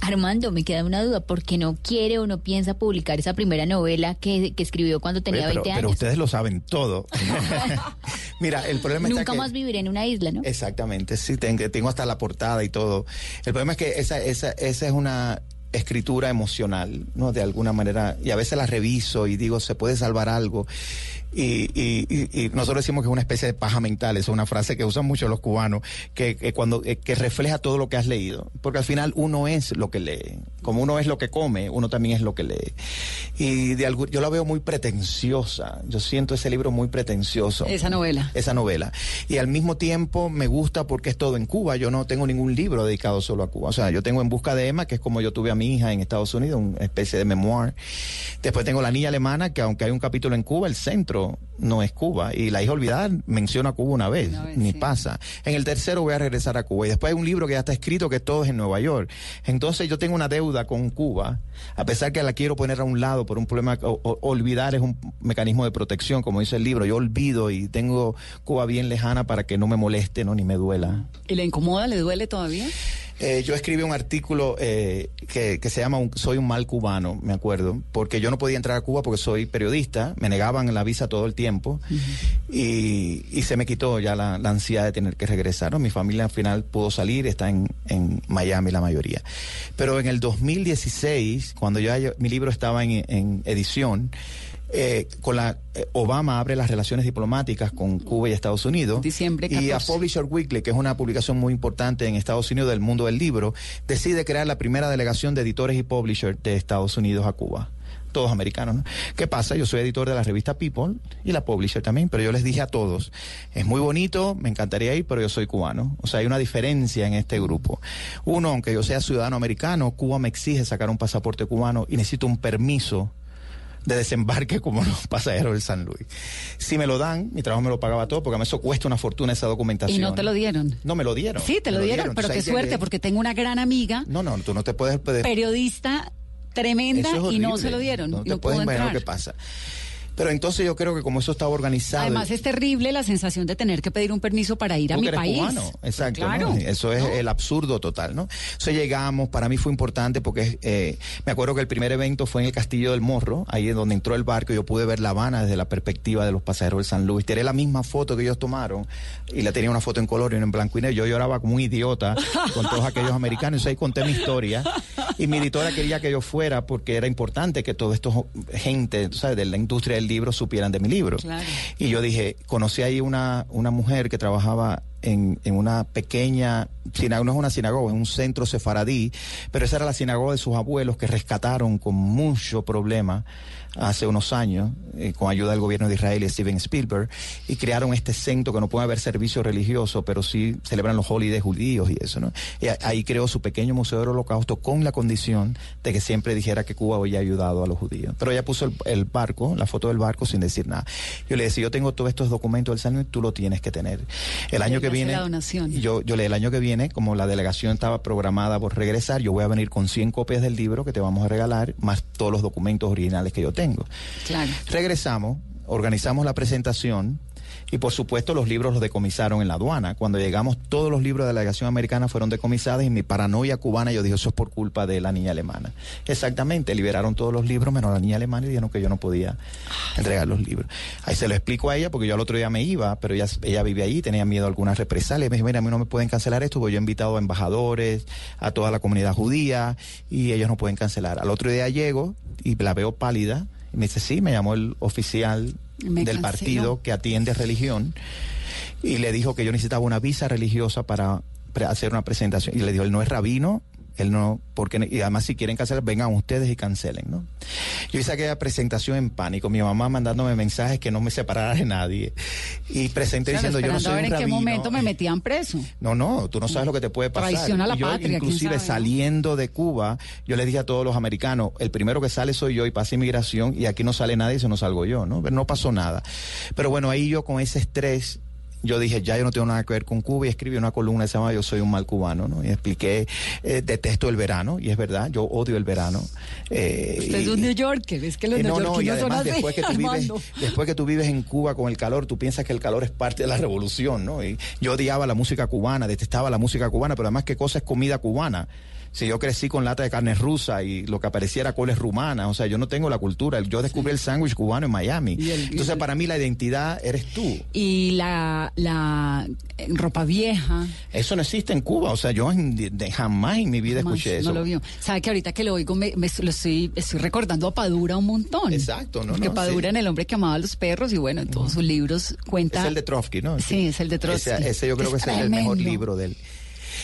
Armando, me queda una duda. ¿Por qué no quiere o no piensa publicar esa primera novela que, que escribió cuando tenía
Oye, pero,
20
pero
años?
ustedes lo saben todo. Mira, el problema
Nunca
que...
más viviré en una isla, ¿no?
Exactamente, sí, tengo, tengo hasta la portada y todo. El problema es que esa, esa, esa es una escritura emocional, ¿no? De alguna manera, y a veces la reviso y digo, se puede salvar algo. Y, y, y, nosotros decimos que es una especie de paja mental, es una frase que usan mucho los cubanos, que, que cuando eh, que refleja todo lo que has leído, porque al final uno es lo que lee, como uno es lo que come, uno también es lo que lee. Y de algún, yo la veo muy pretenciosa, yo siento ese libro muy pretencioso.
Esa novela.
Esa novela. Y al mismo tiempo me gusta porque es todo en Cuba, yo no tengo ningún libro dedicado solo a Cuba, o sea, yo tengo En Busca de Emma, que es como yo tuve a mi hija en Estados Unidos, una especie de memoir. Después tengo La Niña Alemana, que aunque hay un capítulo en Cuba, el centro no es Cuba. Y La hija olvidada menciona Cuba una vez, ni
sí.
pasa. En el tercero voy a regresar a Cuba. Y después hay un libro que ya está escrito que todo es en Nueva York. Entonces yo tengo una deuda con Cuba, a pesar que la quiero poner a un lado por un problema, o- o- olvidar es un mecanismo de protección, como dice el libro. Yo olvido y tengo Cuba bien lejana para que no me moleste, no ni me duela.
¿Y le incomoda, le duele todavía?
Eh, yo escribí un artículo eh, que, se llama Soy un mal cubano, me acuerdo, porque yo no podía entrar a Cuba porque soy periodista, me negaban la visa todo el tiempo y, se me quitó ya la, ansiedad de tener que regresar. Mi familia al final pudo salir, está en, en Miami la mayoría. Pero en el 2016, cuando ya yo- mi libro estaba en, en edición, eh, con la eh, Obama abre las relaciones diplomáticas con Cuba y Estados Unidos.
Diciembre
Y a
14.
Publisher Weekly, que es una publicación muy importante en Estados Unidos del mundo del libro, decide crear la primera delegación de editores y publishers de Estados Unidos a Cuba. Todos americanos, ¿no? ¿Qué pasa? Yo soy editor de la revista People y la publisher también, pero yo les dije a todos, es muy bonito, me encantaría ir, pero yo soy cubano. O sea, hay una diferencia en este grupo. Uno, aunque yo sea ciudadano americano, Cuba me exige sacar un pasaporte cubano y necesito un permiso de desembarque como los pasajeros del San Luis. Si me lo dan, mi trabajo me lo pagaba todo, porque a mí eso cuesta una fortuna esa documentación.
Y no te lo dieron.
No me lo dieron.
Sí, te lo dieron, pero qué suerte, porque tengo una gran amiga,
No, no, tú no te puedes...
periodista tremenda,
es
y no se lo dieron.
No
y
te
no
puedes imaginar lo que pasa. Pero entonces yo creo que como eso estaba organizado...
Además es terrible la sensación de tener que pedir un permiso para ir a mi país.
cubano, exacto.
Claro.
¿no? Eso es el absurdo total, ¿no? Entonces llegamos, para mí fue importante porque eh, me acuerdo que el primer evento fue en el Castillo del Morro, ahí es donde entró el barco, yo pude ver La Habana desde la perspectiva de los pasajeros del San Luis. Tiré la misma foto que ellos tomaron y la tenía una foto en color y una en blanco y negro. Yo lloraba como un idiota con todos aquellos americanos. Ahí conté mi historia y mi editora quería que yo fuera porque era importante que toda esta gente, ¿sabes? de la industria del libro supieran de mi libro.
Claro.
Y yo dije, conocí ahí una, una mujer que trabajaba en, una pequeña sinagoga, no es una sinagoga, es un centro sefaradí, pero esa era la sinagoga de sus abuelos que rescataron con mucho problema hace unos años, eh, con ayuda del gobierno de Israel y Steven Spielberg, y crearon este centro que no puede haber servicio religioso, pero sí celebran los holidays judíos y eso, ¿no? Y ahí creó su pequeño museo del holocausto con la condición de que siempre dijera que Cuba había ayudado a los judíos. Pero ella puso el, barco, la foto del barco sin decir nada. Yo le decía, yo tengo todos estos documentos del San tú lo tienes que tener. El año que viene,
la donación.
yo, yo el año que viene, como la delegación estaba programada por regresar, yo voy a venir con 100 copias del libro que te vamos a regalar, más todos los documentos originales que yo tengo.
Claro.
Regresamos, organizamos la presentación y por supuesto los libros los decomisaron en la aduana. Cuando llegamos todos los libros de la delegación americana fueron decomisados y mi paranoia cubana yo dije eso es por culpa de la niña alemana. Exactamente, liberaron todos los libros menos la niña alemana y dijeron que yo no podía entregar los libros. Ahí se lo explico a ella porque yo al otro día me iba, pero ella, ella vive ahí, tenía miedo a algunas represalias. Me dijo, mira, a mí no me pueden cancelar esto porque yo he invitado a embajadores, a toda la comunidad judía y ellos no pueden cancelar. Al otro día llego y la veo pálida y me dice, sí, me llamó el oficial
Me
del
canceló.
partido que atiende religión y le dijo que yo necesitaba una visa religiosa para hacer una presentación. Y le dijo, él no es rabino, él no, porque, y además si quieren cancelar, vengan ustedes y cancelen, ¿no? Yo hice aquella presentación en pánico, mi mamá mandándome mensajes que no me separara de nadie. Y presenté
Claro,
diciendo, yo no soy
a ver
un
en qué
rabino".
momento me metían preso.
No, no, tú no sabes lo que te puede pasar.
Traición a la
yo,
patria,
inclusive saliendo de Cuba, yo le dije a todos los americanos, el primero que sale soy yo y pasa inmigración y aquí no sale nadie, si no salgo yo, ¿no? Pero no pasó nada. Pero bueno, ahí yo con ese estrés yo dije, ya yo no tengo nada que ver con Cuba y escribí una columna que se llama Yo soy un mal cubano, ¿no? Y expliqué, eh, detesto el verano, y es verdad, yo odio el verano. Eh,
Usted es un New Yorker, es que los
eh, no, no, y
son así,
después que, tú vives, después que tú vives en Cuba con el calor, tú piensas que el calor es parte de la revolución, ¿no? Y yo odiaba la música cubana, detestaba la música cubana, pero además qué cosa es comida cubana. Si yo crecí con lata de carne rusa y lo que aparecía era coles rumana, o sea, yo no tengo la cultura. Yo descubrí el sándwich cubano en Miami.
El-
Entonces,
el-
para mí la identidad eres tú.
Y la la, eh, ropa vieja.
Eso no existe en Cuba, o sea, yo en- de- jamás en mi vida
Jamás,
escuché eso.
No lo vio. Sabe que ahorita que lo oigo, me, me- lo estoy, estoy recordando a Padura un montón.
Exacto, ¿no?
Porque
no,
Padura
sí.
en El hombre que amaba a los perros y bueno, en todos sus libros cuenta.
Es el de Trotsky, ¿no?
Sí, es el de Trotsky.
Ese, ese yo creo que
Es
ese es el mejor libro de él.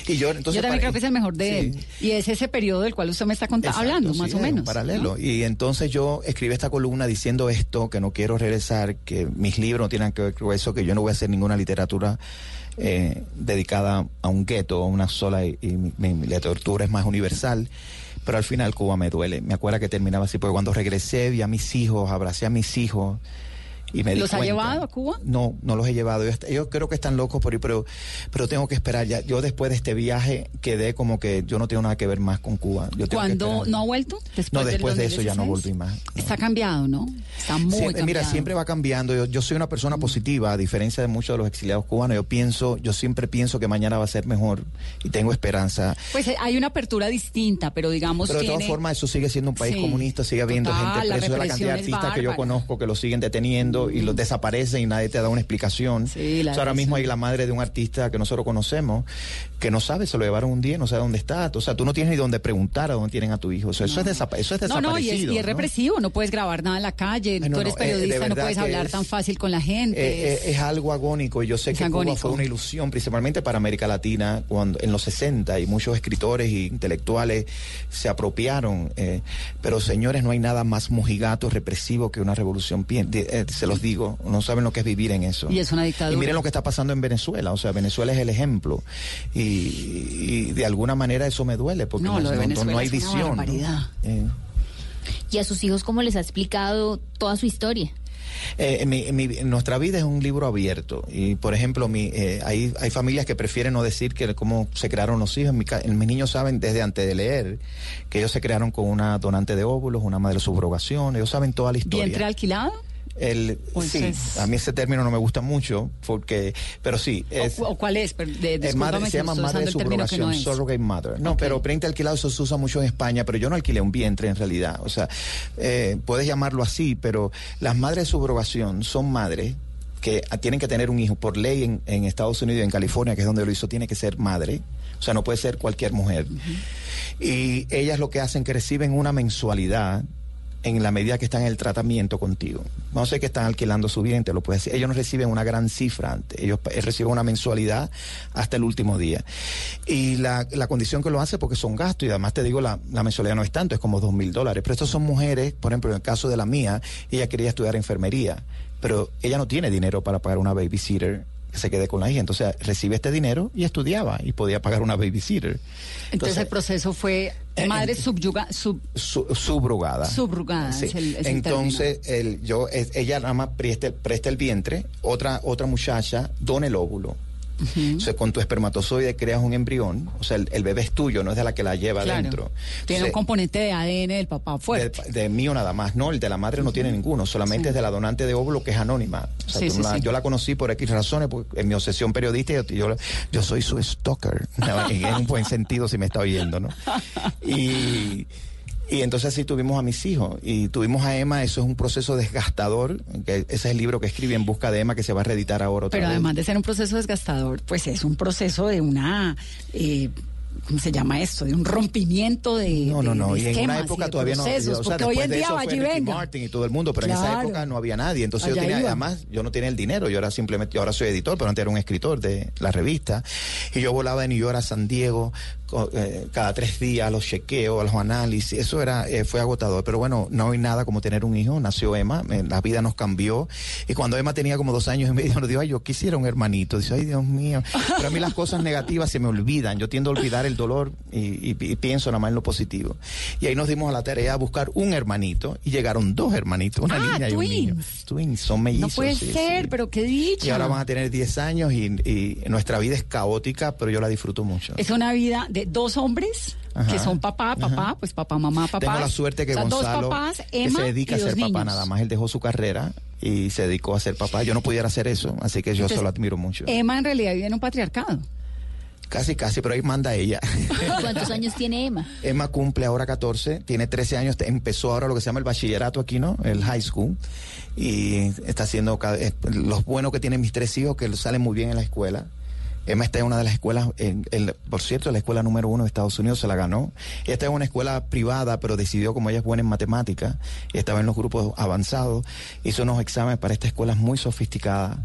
Y yo, entonces,
Yo también
para-
creo que es el mejor de
Sí.
él. Y es ese periodo del cual usted me está conta-
Exacto,
hablando,
sí,
más o menos.
paralelo.
¿no?
Y entonces yo escribí esta columna diciendo esto, que no quiero regresar, que mis libros no tienen que ver con eso, que yo no voy a hacer ninguna literatura eh, dedicada a un gueto, a una sola, y, y mi, mi literatura es más universal. Pero al final Cuba me duele. Me acuerdo que terminaba así, porque cuando regresé vi a mis hijos, abracé a mis hijos. Y me
¿Los ha llevado a Cuba?
No, no los he llevado. Yo, creo que están locos por ir, pero, pero tengo que esperar. Ya, yo después de este viaje quedé como que yo no tengo nada que ver más con Cuba. Yo tengo
¿Cuándo no ha vuelto?
No,
del
después de eso ya no
2016?
volví más.
Está cambiado, ¿no? Está muy
Siempre-
cambiado.
mira, siempre va cambiando. Yo, yo soy una persona positiva, a diferencia de muchos de los exiliados cubanos. Yo pienso, yo siempre pienso que mañana va a ser mejor y tengo esperanza.
Pues eh, hay una apertura distinta, pero digamos
Pero de
tiene...
todas formas, eso sigue siendo un país
Sí,
comunista, sigue habiendo
total,
gente
la
presa. de la
represión
cantidad de artistas que yo conozco que los siguen deteniendo y los desaparecen y nadie te da una explicación.
Sí, la
O sea, ahora mismo hay la madre de un artista que nosotros conocemos que no sabe, se lo llevaron un día no sabe dónde está. O sea, tú no tienes ni dónde preguntar a dónde tienen a tu hijo. O sea, eso, es desapa- eso es
No,
desaparecido.
no, y es, y es
¿no?
represivo, no puedes grabar nada en la calle,
Ay, no,
tú eres
eh,
periodista, no puedes hablar
es-
tan fácil con la gente.
Eh,
es-
eh, es algo agónico y yo sé que
agónico.
Cuba fue una ilusión principalmente para América Latina cuando en los 60 y muchos escritores e intelectuales se apropiaron eh, pero señores no hay nada más mojigato represivo que una revolución de- eh, se los digo no saben lo que es vivir en eso
Y es una dictadura.
y miren lo que está pasando en Venezuela o sea Venezuela es el ejemplo y, y de alguna manera eso me duele porque
No,
no,
de
no- no
Venezuela
hay visión. Eh,
Y a sus hijos, ¿cómo les ha explicado toda su historia?
Eh, mi- mi- nuestra vida es un libro abierto y por ejemplo mi, eh, hay, hay familias que prefieren no decir que cómo se crearon los hijos. En mi ca- en mis niños saben desde antes de leer que ellos se crearon con una donante de óvulos, una madre subrogación, ellos saben toda la historia.
¿Vientre alquilado?
El,
Pues
sí,
es-
a mí ese término no me gusta mucho porque, pero sí, es,
¿O, o cuál es? De-
es
discúlpame
madre- se llama madre de subrogación,
no es.
surrogate mother. No,
Ok.
pero vientre alquilado eso se usa mucho en España, pero yo no alquilé un vientre en realidad. O sea, eh, puedes llamarlo así, pero las madres de subrogación son madres que tienen que tener un hijo por ley en, en Estados Unidos y en California, que es donde lo hizo, tiene que ser madre. O sea, no puede ser cualquier mujer. Y ellas lo que hacen que reciben una mensualidad en la medida que están en el tratamiento contigo. No sé que están alquilando su vientre, lo puedes decir. Ellos no reciben una gran cifra antes, ellos eh, reciben una mensualidad hasta el último día. Y la, la condición que lo hace porque son gastos y además te digo, la, la mensualidad no es tanto, es como dos mil dólares. Pero estas son mujeres, por ejemplo, en el caso de la mía, ella quería estudiar enfermería, pero ella no tiene dinero para pagar una babysitter que se quede con la hija. Entonces recibe este dinero y estudiaba y podía pagar una babysitter.
Entonces, el proceso fue madre
eh,
subyuga, sub,
Su- subrogada.
Subrogada,
Sí.
es el- es el
Entonces, el, yo, es- ella nada más presta, presta el vientre, otra, otra muchacha dona el óvulo. Entonces, con tu espermatozoide creas un embrión, o sea, el, el bebé es tuyo, no es de la que la lleva
claro.
adentro.
Tiene un componente de ADN del papá fuerte.
de, de mío nada más, no, el de la madre no tiene ninguno, solamente es de la donante de óvulo que es anónima. O sea,
Sí, sí.
Yo la conocí por X razones, porque en mi obsesión periodista yo, yo, yo soy su stalker, en un buen sentido si me está oyendo, ¿no? Y, y entonces así tuvimos a mis hijos y tuvimos a Emma, eso es un proceso desgastador, que ese es el libro que escribí en busca de Emma que se va a reeditar ahora otra
Pero
vez.
además de ser un proceso desgastador, pues es un proceso de una, eh, ¿cómo se llama esto? De un rompimiento de.
No, no, no.
de
Y en una época todavía no.
procesos,
o sea,
porque hoy en
de
día
eso
allí venga.
Martin y todo el mundo, pero en esa época no había nadie. Entonces yo tenía,
iba.
además, yo no tenía el dinero. Yo era simplemente, yo ahora soy editor, pero antes era un escritor de la revista. Y yo volaba de New York a San Diego eh, cada tres días los chequeos, los análisis. Eso era, eh, fue agotador. Pero bueno, no hay nada como tener un hijo. Nació Emma, eh, la vida nos cambió. Y cuando Emma tenía como dos años y medio, nos dijo, ay, yo quisiera un hermanito. Dice, ay, Dios mío. Pero a mí las cosas negativas se me olvidan. Yo tiendo a olvidar el dolor y, y- y pienso nada más en lo positivo. Y ahí nos dimos a la tarea a buscar un hermanito y llegaron dos hermanitos, una
Ah,
niña y un niño.
twins.
Twins, son mellizos.
No puede
sí,
ser,
sí.
pero qué dicha.
Y ahora van a tener 10 años y, y nuestra vida es caótica, pero yo la disfruto mucho.
Es una vida de dos hombres
Ajá.
que son papá, papá,
Ajá.
pues papá, mamá, papá.
Tengo la suerte que
O sea,
Gonzalo,
dos papás,
que se dedica a ser papá
niños.
nada más, él dejó su carrera y se dedicó a ser papá. Yo no pudiera hacer eso, así que yo
Entonces,
solo admiro mucho.
Emma en realidad vive en un patriarcado.
Casi, casi, pero ahí manda ella.
¿Cuántos años tiene Emma?
Emma cumple ahora 14, tiene 13 años, empezó ahora lo que se llama el bachillerato aquí, ¿no? El high school. Y está haciendo cada- eh, los buenos que tienen mis tres hijos, que salen muy bien en la escuela. Está en una de las escuelas, por cierto, la escuela número uno de Estados Unidos se la ganó. Está en una escuela privada, pero decidió, como ella es buena en matemáticas, estaba en los grupos avanzados, hizo unos exámenes para esta escuela muy sofisticada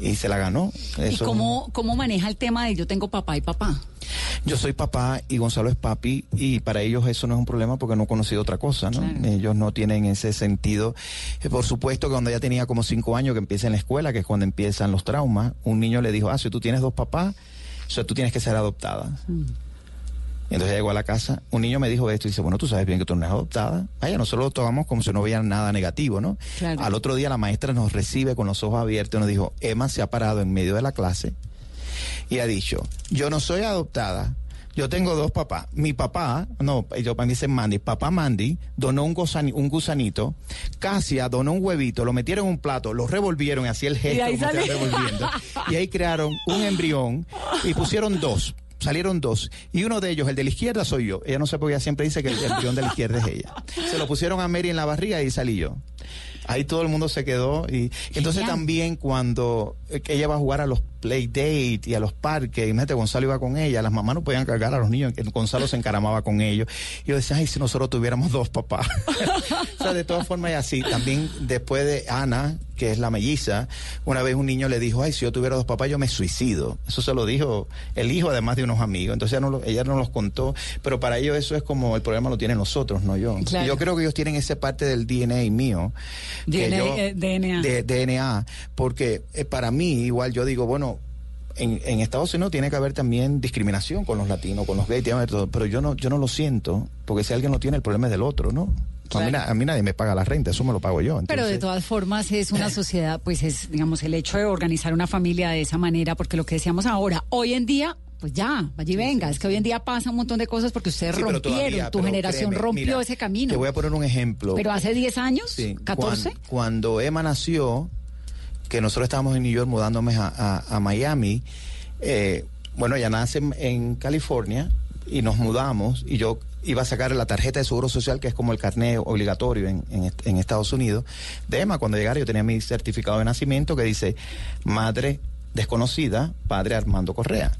y se la ganó.
¿Y cómo, cómo maneja el tema de yo tengo papá y papá?
yo soy papá y Gonzalo es papi y para ellos eso no es un problema porque no he conocido otra cosa, ¿no?
Claro.
Ellos no tienen ese sentido. Eh, Por supuesto que cuando ya tenía como cinco años que empieza en la escuela, que es cuando empiezan los traumas, un niño le dijo, ah, si tú tienes dos papás, o sea, tú tienes que ser adoptada. Y entonces llegó a la casa, un niño me dijo esto y dice, bueno, tú sabes bien que tú no eres adoptada. Vaya, nosotros lo tomamos como si no hubiera nada negativo, ¿no?
Claro.
Al otro día la maestra nos recibe con los ojos abiertos y nos dijo, Emma se ha parado en medio de la clase y ha dicho, yo no soy adoptada, yo tengo dos papás. Mi papá, no, yo para mí es Mandy, papá Mandy donó un, gusani- un gusanito, Casia donó un huevito, lo metieron en un plato, lo revolvieron y hacía el gesto
ahí
como que
salió.
revolviendo. Y ahí crearon un embrión y pusieron dos. Salieron dos. Y uno de ellos, el de la izquierda, soy yo. Ella no sé por qué ella siempre dice que el embrión de la izquierda es ella. Se lo pusieron a Mary en la barriga y salí yo. Ahí todo el mundo se quedó. Y entonces
Genial.
también cuando eh, ella va a jugar a los play date y a los parques, imagínate, Gonzalo iba con ella, las mamás no podían cargar a los niños, Gonzalo se encaramaba con ellos. Y yo decía, ay, si nosotros tuviéramos dos papás. o sea, de todas formas y así. También después de Ana, que es la melliza, una vez un niño le dijo, ay, si yo tuviera dos papás, yo me suicido. Eso se lo dijo el hijo, además de unos amigos. Entonces ella no, lo- ella no los contó, pero para ellos eso es como el problema lo tienen nosotros, no yo.
Claro.
Yo creo que ellos tienen esa parte del DNA mío.
DNA,
yo-
eh, DNA.
de DNA, porque eh, para mí, igual yo digo, bueno, en, en Estados Unidos tiene que haber también discriminación con los latinos, con los gays, tiene que haber todo, pero yo no, yo no lo siento, porque si alguien lo tiene, el problema es del otro, ¿no? A, mí,
Claro.
na- a mí nadie me paga la renta, eso me lo pago yo.
Pero de todas formas es una sociedad, pues es, digamos, el hecho de organizar una familia de esa manera, porque lo que decíamos ahora, hoy en día, pues ya, y venga, es que hoy en día pasa un montón de cosas porque ustedes
Sí,
rompieron,
todavía,
tu generación
créeme,
rompió
mira,
ese camino.
Te voy a poner un ejemplo.
Pero hace 10 años,
Sí,
14,
cuan- Cuando, Emma nació, que nosotros estábamos en New York mudándome a, a- a Miami, eh, bueno, ella nace en, en California y nos mudamos y yo iba a sacar la tarjeta de seguro social, que es como el carnet obligatorio en, en en Estados Unidos, de Emma. Cuando llegara yo tenía mi certificado de nacimiento que dice madre desconocida, padre Armando Correa.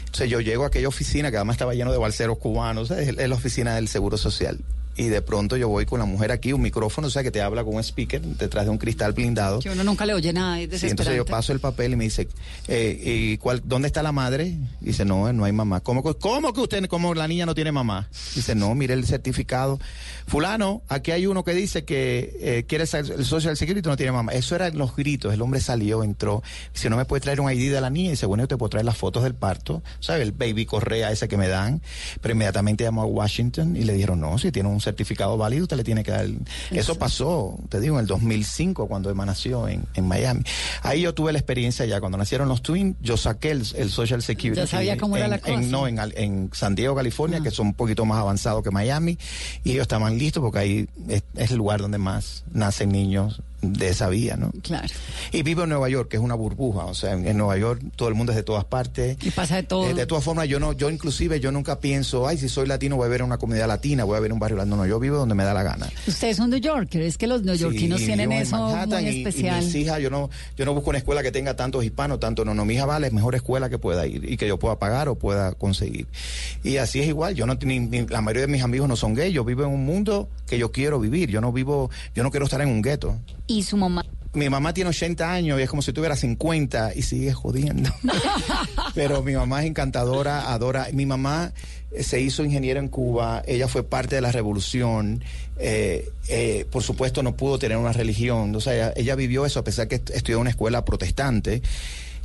Entonces yo llego a aquella oficina que además estaba lleno de balseros cubanos, es la oficina del Seguro Social. Y de pronto yo voy con la mujer aquí, un micrófono, o sea, que te habla con un speaker detrás de un cristal blindado.
que uno nunca le oye nada, es
Sí, entonces yo paso el papel y me dice, eh, ¿y cuál, ¿dónde está la madre? Dice, no, no hay mamá. ¿Cómo, que- cómo que usted, cómo la niña no tiene mamá? Dice, no, mire el certificado. Fulano, aquí hay uno que dice que eh, quiere ser el Social Security no tiene mamá. Eso eran los gritos. El hombre salió, entró. Dice, no me puede traer un ID de la niña. Dice, bueno, yo te puedo traer las fotos del parto. ¿Sabe? El baby correa ese que me dan. Pero inmediatamente llamó a Washington y le dijeron, no, si tiene un certificado válido, usted le tiene que dar. el-". Eso pasó, te digo, en el 2005, cuando Emma nació en, en Miami. Ahí yo tuve la experiencia ya. Cuando nacieron los twins, yo saqué el, el Social Security.
Ya sabía cómo era
en-
la
en-
cosa.
no, en, Al- en San Diego, California,
Ah.
que son un poquito más avanzados que Miami. Y ellos estaban listos porque ahí es, es el lugar donde más nacen niños de esa vía, ¿no?
Claro.
Y vivo en Nueva York, que es una burbuja. O sea, en, en Nueva York todo el mundo es de todas partes.
Y pasa de todo.
Eh, de todas formas, yo no, yo inclusive yo nunca pienso, ay, si soy latino voy a ver una comunidad latina, voy a ver un barrio latino. No, yo vivo donde me da la gana.
Ustedes son New Yorkers, es que los neoyorquinos
Sí,
tienen eso muy
y-
especial.
Y, mis hijas, yo no, yo no busco una escuela que tenga tantos hispanos, tanto no, no, mi hija vale, mejor escuela que pueda ir y que yo pueda pagar o pueda conseguir. Y así es igual, yo no, ni- ni- la mayoría de mis amigos no son gays, yo vivo en un mundo que yo quiero vivir, yo no vivo, yo no quiero estar en un gueto.
Y su mamá.
Mi mamá tiene 80 años y es como si tuviera 50 y sigue jodiendo. Pero mi mamá es encantadora, adora. Mi mamá eh, se hizo ingeniera en Cuba, ella fue parte de la revolución. eh, eh, por supuesto, no pudo tener una religión. O sea, ella, ella vivió eso a pesar que est- estudió en una escuela protestante.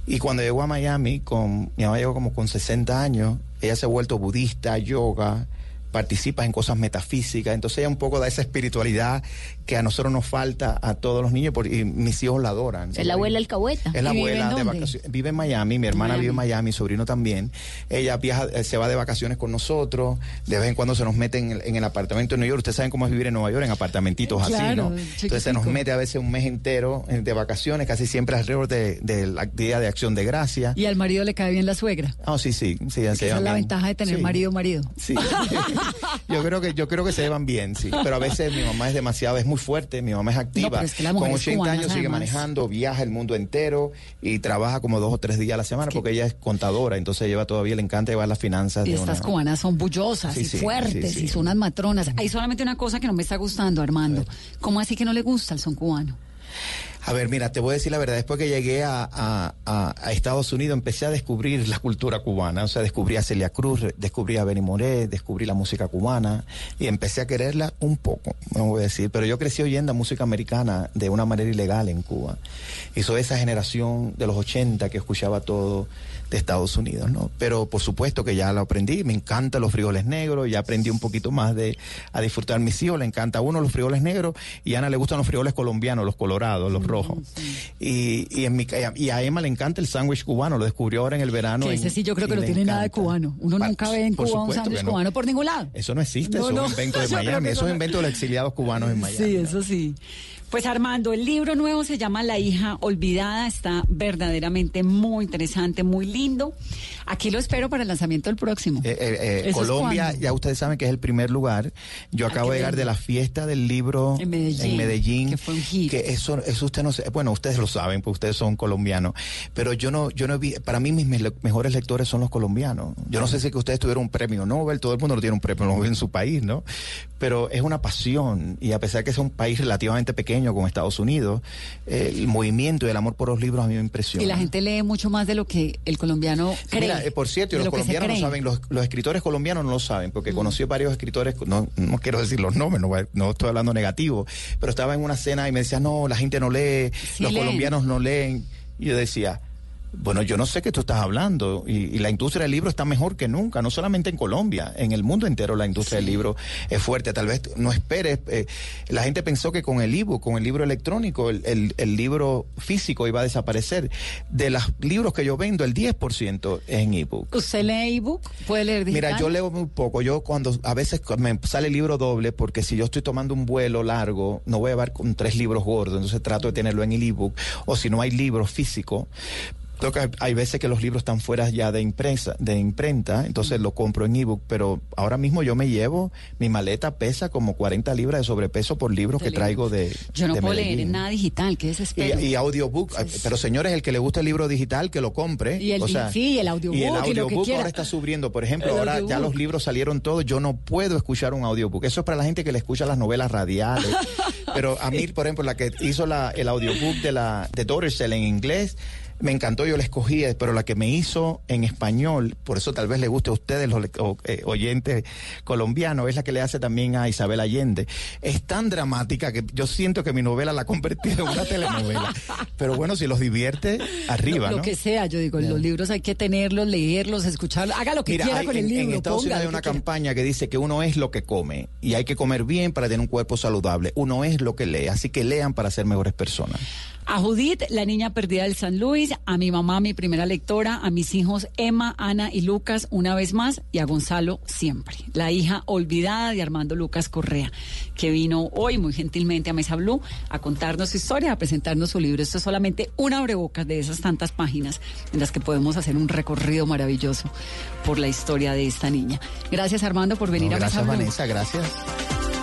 Y cuando llegó a Miami, con, mi mamá llegó como con 60 años, ella se ha vuelto budista, yoga, participas en cosas metafísicas, entonces ella un poco da esa espiritualidad que a nosotros nos falta a todos los niños y mis hijos la adoran.
Es la abuela alcahueta.
Es la abuela de vacaciones. Vive en Miami, mi hermana vive en Miami, mi sobrino también. Ella viaja, eh, se va de vacaciones con nosotros, de vez en cuando se nos mete en el, apartamento de Nueva York. Ustedes saben cómo es vivir en Nueva York, en apartamentitos así, ¿no? Entonces se nos mete a veces un mes entero eh, de vacaciones, casi siempre alrededor de, la Día de Acción de Gracia.
¿Y al marido le cae bien la suegra?
Ah, sí, sí. sí
esa es la ventaja de tener marido marido.
Sí. yo creo que yo creo que se llevan bien, sí. Pero a veces mi mamá es demasiado, es muy fuerte, mi mamá es activa. con 80 años sigue manejando, viaja el mundo entero y trabaja como dos o tres días a la semana porque ella es contadora, entonces lleva todavía, le encanta llevar las finanzas.
Y estas cubanas son bullosas y fuertes y son unas matronas. Hay solamente una cosa que no me está gustando, Armando. ¿Cómo así que no le gusta el son cubano?
A ver, mira, te voy a decir la verdad. Después que llegué a, Estados Unidos, empecé a descubrir la cultura cubana. O sea, descubrí a Celia Cruz, descubrí a Benny Moré, descubrí la música cubana y empecé a quererla un poco, no voy a decir. Pero yo crecí oyendo música americana de una manera ilegal en Cuba. Y soy esa generación de los 80 que escuchaba todo de Estados Unidos, ¿no? Pero por supuesto que ya lo aprendí, me encantan los frijoles negros, ya aprendí un poquito más de a disfrutar mis hijos, le encanta a uno los frijoles negros y a Ana le gustan los frijoles colombianos, los colorados, los rojos. Y, y, en mi, y a Emma le encanta el sándwich cubano, lo descubrió ahora en el verano.
ese sí yo creo que no tiene nada de cubano. Uno nunca ve en Cuba un sándwich cubano por ningún lado.
Eso no existe, eso es un invento de Miami, eso es un invento de los exiliados cubanos en Miami.
Sí, eso sí. Pues Armando, el libro nuevo se llama La hija olvidada, está verdaderamente muy interesante, muy lindo. Aquí lo espero para el lanzamiento del próximo.
Eh, eh, eh Colombia, ya ustedes saben que es el primer lugar. Yo acabo de llegar de la fiesta del libro en Medellín,
que fue un hit.
Que eso, eso usted no sé, bueno, ustedes lo saben, porque ustedes son colombianos, pero yo no, yo no vi, para mí mis mejores lectores son los colombianos. Yo no sé si que ustedes tuvieron un premio Nobel, todo el mundo lo tiene un premio Nobel en su país, ¿no? Pero es una pasión y a pesar de que es un país relativamente pequeño con Estados Unidos, el movimiento y el amor por los libros a mí me impresiona.
Y la gente lee mucho más de lo que el colombiano cree. Mira,
eh, por cierto, y los colombianos no saben, los, escritores colombianos no lo saben, porque mm. conocí a varios escritores, no, no quiero decir los nombres, no, estoy hablando negativo, pero estaba en una cena y me decía, no, la gente no lee, los colombianos no leen. Y yo decía, bueno, yo no sé qué tú estás hablando y, la industria del libro está mejor que nunca, no solamente en Colombia, en el mundo entero la industria del libro es fuerte. Tal vez no esperes, eh, la gente pensó que con el ebook, con el libro electrónico, el, el, libro físico iba a desaparecer. De los libros que yo vendo, el 10% es en ebook.
¿Usted lee ebook? ¿Puede leer digital?
Mira, yo leo muy poco. Yo cuando a veces me sale el libro doble, porque si yo estoy tomando un vuelo largo, no voy a llevar con tres libros gordos, entonces trato de tenerlo en el ebook. O si no hay libro físico, Que hay veces que los libros están fuera ya de impresa, de imprenta, entonces lo compro en ebook, pero ahora mismo yo me llevo, mi maleta pesa como 40 libras de sobrepeso por libros que traigo de
Yo no puedo leer nada digital, que es
Y, y audiobook, pero señores, el que le gusta el libro digital, que lo compre.
Y el, sí, el audiobook.
Y el audiobook ahora está subiendo, por ejemplo, ahora ya los libros salieron todos, yo no puedo escuchar un audiobook. Eso es para la gente que le escucha las novelas radiales. pero a mí, por ejemplo, la que hizo la, el audiobook de la de Dorsel en inglés, me encantó, yo la escogí, pero la que me hizo en español, por eso tal vez le guste a ustedes, los eh, oyentes colombianos, es la que le hace también a Isabel Allende. Es tan dramática que yo siento que mi novela la ha convertido en una telenovela. Pero bueno, si los divierte, arriba.
Lo, que sea, yo digo, los libros hay que tenerlos, leerlos, escucharlos, haga lo que quiera con el libro.
En Estados Unidos hay una campaña que dice que uno es lo que come y hay que comer bien para tener un cuerpo saludable. Uno es lo que lee, así que lean para ser mejores personas.
A Judith, la niña perdida del San Luis, a mi mamá, mi primera lectora, a mis hijos Emma, Ana y Lucas una vez más y a Gonzalo siempre, la hija olvidada de Armando Lucas Correa, que vino hoy muy gentilmente a Mesa Blue a contarnos su historia, a presentarnos su libro. Esto es solamente una abrebocas de esas tantas páginas en las que podemos hacer un recorrido maravilloso por la historia de esta niña. Gracias Armando por venir a Mesa
Blue. Gracias Vanessa, gracias.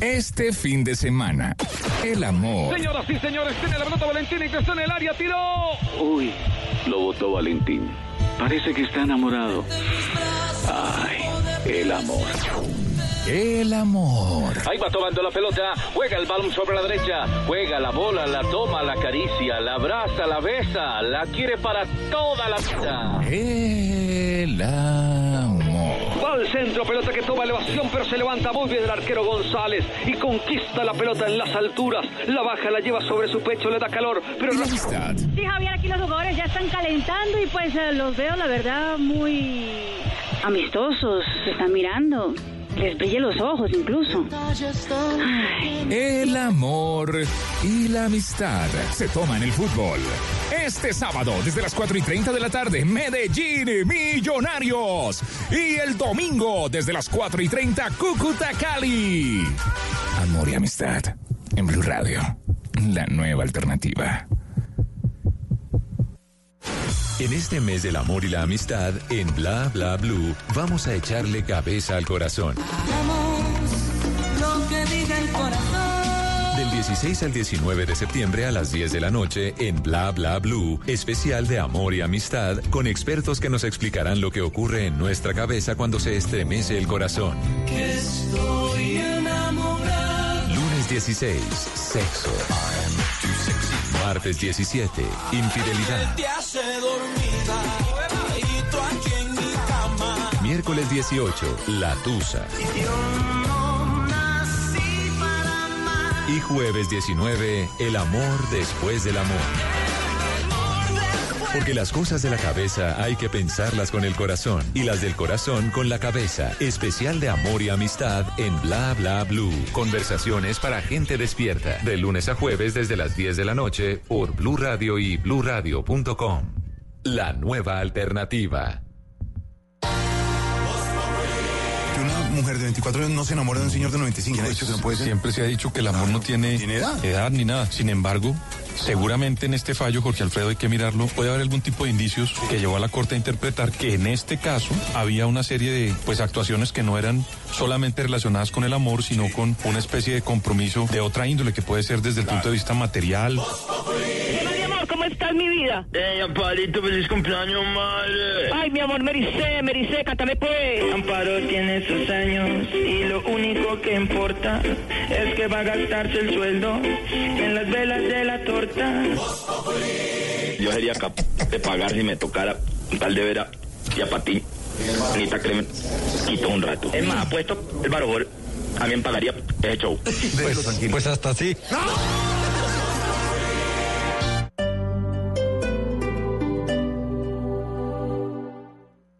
Este fin de semana, el amor.
Señoras y señores, tiene la pelota Valentín y está en el área, tiró.
Uy, lo votó Valentín. Parece que está enamorado. Ay. El amor. El amor.
Ahí va tomando la pelota, juega el balón sobre la derecha, juega la bola, la toma, la acaricia, la abraza, la besa, la quiere para toda la vida.
El amor.
Va al centro, pelota que toma elevación, pero se levanta muy bien el arquero González y conquista la pelota en las alturas. La baja, la lleva sobre su pecho, le da calor, pero.
Sí, Javier, aquí los jugadores ya están calentando y pues eh, los veo, la verdad, muy amistosos, se están mirando. Les los ojos incluso.
El amor y la amistad se toman el fútbol. Este sábado, desde las 4 y 30 de la tarde, Medellín Millonarios. Y el domingo, desde las 4 y 30, Cúcuta Cali. Amor y amistad en Blue Radio. La nueva alternativa.
En este mes del amor y la amistad, en Bla Bla Blue, vamos a echarle cabeza al corazón. Del 16 al 19 de septiembre a las 10 de la noche en Bla Bla Blue, especial de amor y amistad, con expertos que nos explicarán lo que ocurre en nuestra cabeza cuando se estremece el corazón. Lunes 16, sexo. Martes 17, infidelidad. Miércoles 18, la tusa. Y jueves 19, el amor después del amor. Porque las cosas de la cabeza hay que pensarlas con el corazón y las del corazón con la cabeza. Especial de amor y amistad en Bla Bla Blue. Conversaciones para gente despierta. De lunes a jueves desde las 10 de la noche por Blue Radio y bluradio.com. La nueva alternativa.
Mujer de 24 años no se enamora de un señor de 95. ¿Quién ha dicho que no puede ser?
Siempre se ha dicho que el amor no tiene, edad? ni nada. Sin embargo, seguramente en este fallo, Jorge Alfredo, hay que mirarlo. Puede haber algún tipo de indicios que llevó a la Corte a interpretar que en este caso había una serie de pues actuaciones que no eran solamente relacionadas con el amor, sino con una especie de compromiso de otra índole que puede ser desde el punto de vista material.
Estás, mi vida?
Ey, Amparito, feliz cumpleaños, madre.
Ay, mi amor, Mericé, Mericé, cántame pues.
Amparo tiene sus años y lo único que importa es que va a gastarse el sueldo en las velas de la torta.
Yo sería capaz de pagar si me tocara tal de vera y a ti. Anita Cremen, quito un rato. Es más, apuesto el barobor, también pagaría ese show.
Pues, pues hasta así.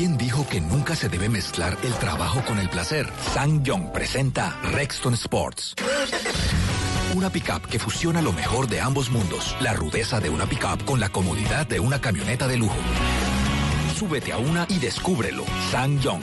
¿Quién dijo que nunca se debe mezclar el trabajo con el placer? Sang Young presenta Rexton Sports. Una pickup que fusiona lo mejor de ambos mundos. La rudeza de una pickup con la comodidad de una camioneta de lujo. Súbete a una y descúbrelo. Sang Young.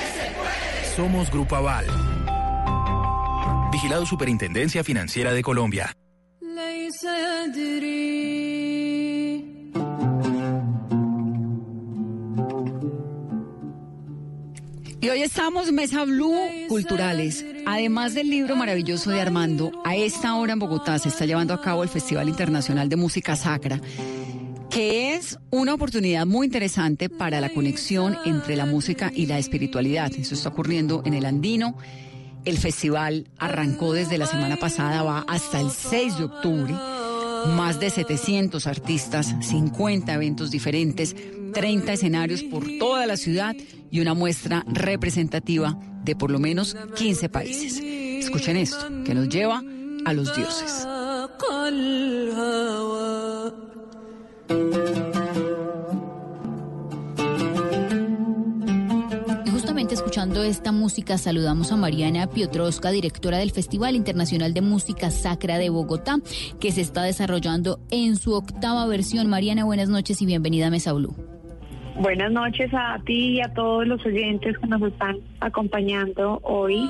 Somos Grupo Aval. Vigilado Superintendencia Financiera de Colombia.
Y hoy estamos Mesa Blue Culturales. Además del libro maravilloso de Armando, a esta hora en Bogotá se está llevando a cabo el Festival Internacional de Música Sacra que es una oportunidad muy interesante para la conexión entre la música y la espiritualidad. Eso está ocurriendo en el Andino. El festival arrancó desde la semana pasada, va hasta el 6 de octubre. Más de 700 artistas, 50 eventos diferentes, 30 escenarios por toda la ciudad y una muestra representativa de por lo menos 15 países. Escuchen esto, que nos lleva a los dioses.
Justamente escuchando esta música saludamos a Mariana Piotrowska, directora del Festival Internacional de Música Sacra de Bogotá, que se está desarrollando en su octava versión. Mariana, buenas noches y bienvenida a Mesa Blue.
Buenas noches a ti y a todos los oyentes que nos están acompañando hoy.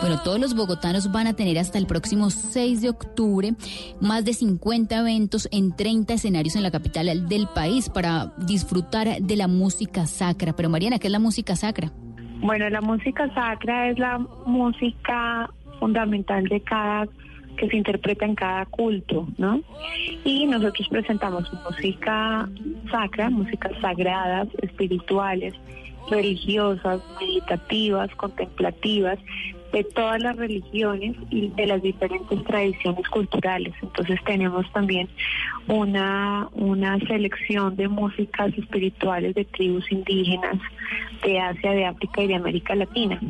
Bueno, todos los bogotanos van a tener hasta el próximo 6 de octubre más de 50 eventos en 30 escenarios en la capital del país para disfrutar de la música sacra. Pero Mariana, ¿qué es la música sacra?
Bueno, la música sacra es la música fundamental de cada que se interpreta en cada culto, ¿no? Y nosotros presentamos música sacra, músicas sagradas, espirituales, religiosas, meditativas, contemplativas, de todas las religiones y de las diferentes tradiciones culturales. Entonces tenemos también una, una selección de músicas espirituales de tribus indígenas de Asia, de África y de América Latina.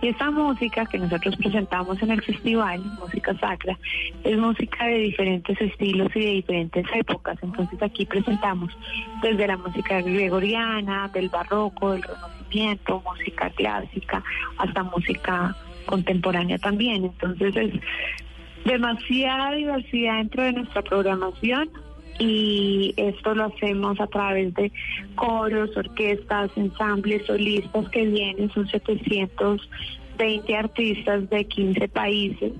Y esta música que nosotros presentamos en el festival, música sacra, es música de diferentes estilos y de diferentes épocas. Entonces aquí presentamos desde la música gregoriana, del barroco, del renacimiento, música clásica, hasta música contemporánea también. Entonces es demasiada diversidad dentro de nuestra programación y esto lo hacemos a través de coros, orquestas, ensambles, solistas que vienen, son 720 artistas de 15 países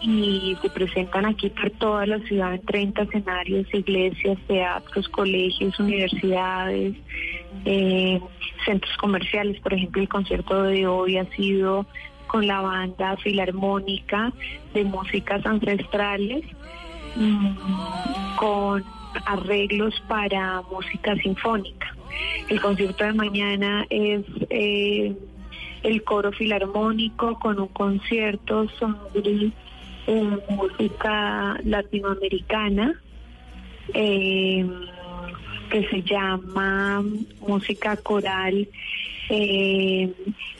y se presentan aquí por toda la ciudad en 30 escenarios, iglesias, teatros, colegios, universidades, eh, centros comerciales. Por ejemplo, el concierto de hoy ha sido con la banda filarmónica de músicas ancestrales, mm, con arreglos para música sinfónica. El concierto de mañana es eh, el coro filarmónico con un concierto sobre eh, música latinoamericana eh, que se llama música coral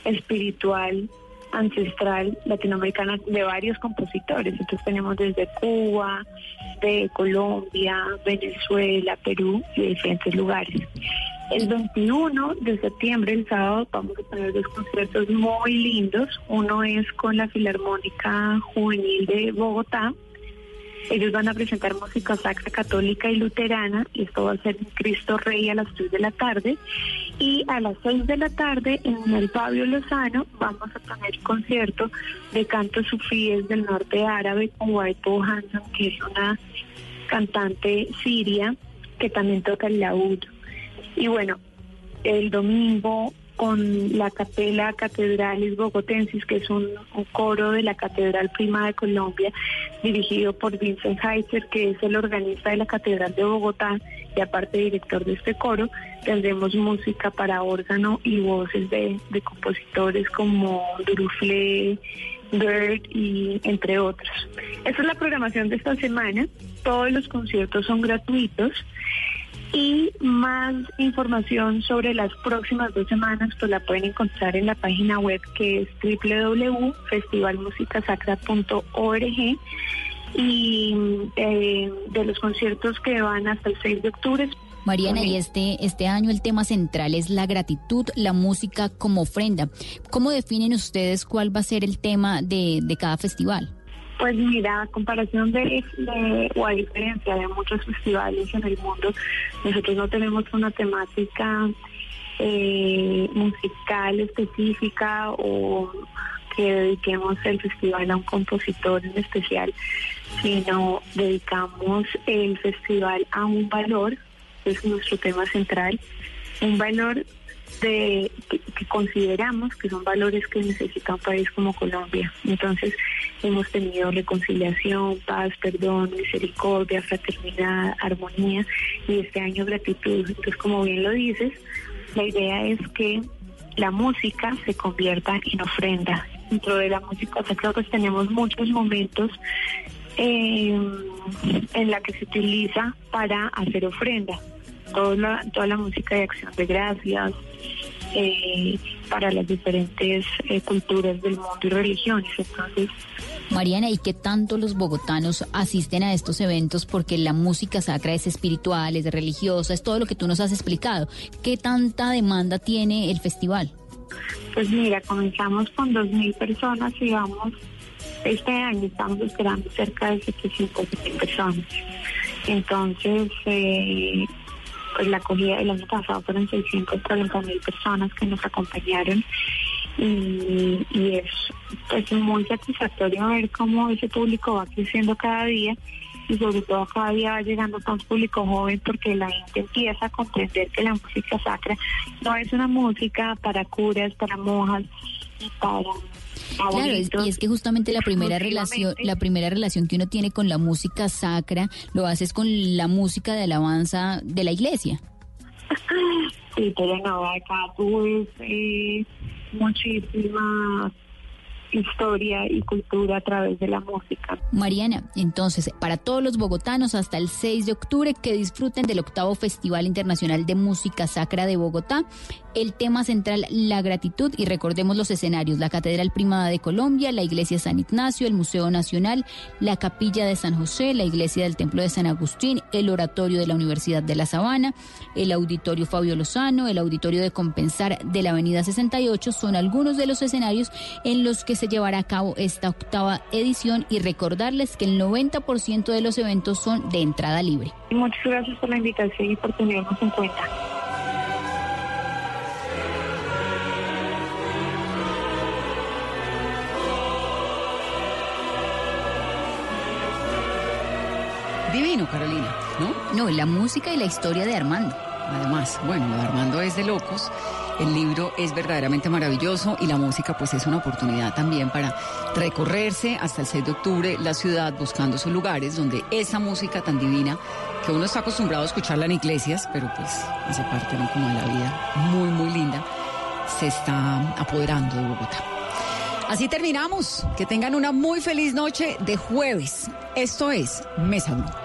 espiritual ancestral latinoamericana de varios compositores. Entonces tenemos desde Cuba, de Colombia, Venezuela, Perú y de diferentes lugares. El 21 de septiembre, el sábado, vamos a tener dos conciertos muy lindos. Uno es con la Filarmónica Juvenil de Bogotá, ellos van a presentar música sacra católica y luterana y esto va a ser Cristo Rey a las 3 de la tarde. Y a las 6 de la tarde en el Fabio Lozano vamos a tener concierto de cantos sufíes del norte árabe con Waipo Hanson, que es una cantante siria que también toca el laúd. Y bueno, el domingo con la Capela Catedralis Bogotensis, que es un, coro de la Catedral Prima de Colombia, dirigido por Vincent Heiser, que es el organista de la Catedral de Bogotá y aparte director de este coro. Tendremos música para órgano y voces de, compositores como Durufle, Bird y entre otros. Esa es la programación de esta semana. Todos los conciertos son gratuitos. Y más información sobre las próximas dos semanas, pues la pueden encontrar en la página web que es www.festivalmusicasacra.org y eh, de los conciertos que van hasta el 6 de octubre.
Mariana, y este, este año el tema central es la gratitud, la música como ofrenda. ¿Cómo definen ustedes cuál va a ser el tema de, de cada festival?
Pues mira, a comparación de, o a diferencia de muchos festivales en el mundo, nosotros no tenemos una temática eh, musical específica o que dediquemos el festival a un compositor en especial, sino dedicamos el festival a un valor, es nuestro tema central, un valor de que, consideramos que son valores que necesita un país como Colombia. Entonces, hemos tenido reconciliación, paz, perdón, misericordia, fraternidad, armonía y este año gratitud. Entonces, como bien lo dices, la idea es que la música se convierta en ofrenda. Dentro de la música sacra pues tenemos muchos momentos eh, en la que se utiliza para hacer ofrenda. Toda la, toda la música de acción de gracias, eh, para las diferentes eh, culturas del mundo y religiones. Entonces,
Mariana, ¿y qué tanto los bogotanos asisten a estos eventos? Porque la música sacra es espiritual, es religiosa, es todo lo que tú nos has explicado. ¿Qué tanta demanda tiene el festival?
pues mira, comenzamos con 2.000 personas y vamos, este año estamos esperando cerca de 700 mil personas. Entonces, eh, pues la acogida del año pasado fueron 640 mil personas que nos acompañaron. Y, y es pues muy satisfactorio ver cómo ese público va creciendo cada día y sobre todo cada día va llegando más público joven porque la gente empieza a comprender que la música sacra no es una música para curas, para monjas, para
Claro, es, y es que justamente la primera relación, la primera relación que uno tiene con la música sacra, lo haces con la música de alabanza de la iglesia.
Sí, pero no, acá eh, muchísimas historia y cultura a través de la música.
Mariana, entonces, para todos los bogotanos, hasta el 6 de octubre, que disfruten del octavo Festival Internacional de Música Sacra de Bogotá. El tema central, la gratitud, y recordemos los escenarios, la Catedral Primada de Colombia, la Iglesia San Ignacio, el Museo Nacional, la Capilla de San José, la Iglesia del Templo de San Agustín, el Oratorio de la Universidad de La Sabana, el Auditorio Fabio Lozano, el Auditorio de Compensar de la Avenida 68, son algunos de los escenarios en los que se llevará a cabo esta octava edición y recordarles que el 90% de los eventos son de entrada libre.
Muchas gracias por la invitación y por tenernos en cuenta.
Divino, Carolina, ¿no?
No, la música y la historia de Armando.
Además, bueno, lo de Armando es de locos. El libro es verdaderamente maravilloso y la música pues es una oportunidad también para recorrerse hasta el 6 de octubre la ciudad buscando sus lugares donde esa música tan divina que uno está acostumbrado a escucharla en iglesias, pero pues hace parte ¿no? como de la vida muy muy linda, se está apoderando de Bogotá. Así terminamos. Que tengan una muy feliz noche de jueves. Esto es Mesa Blue.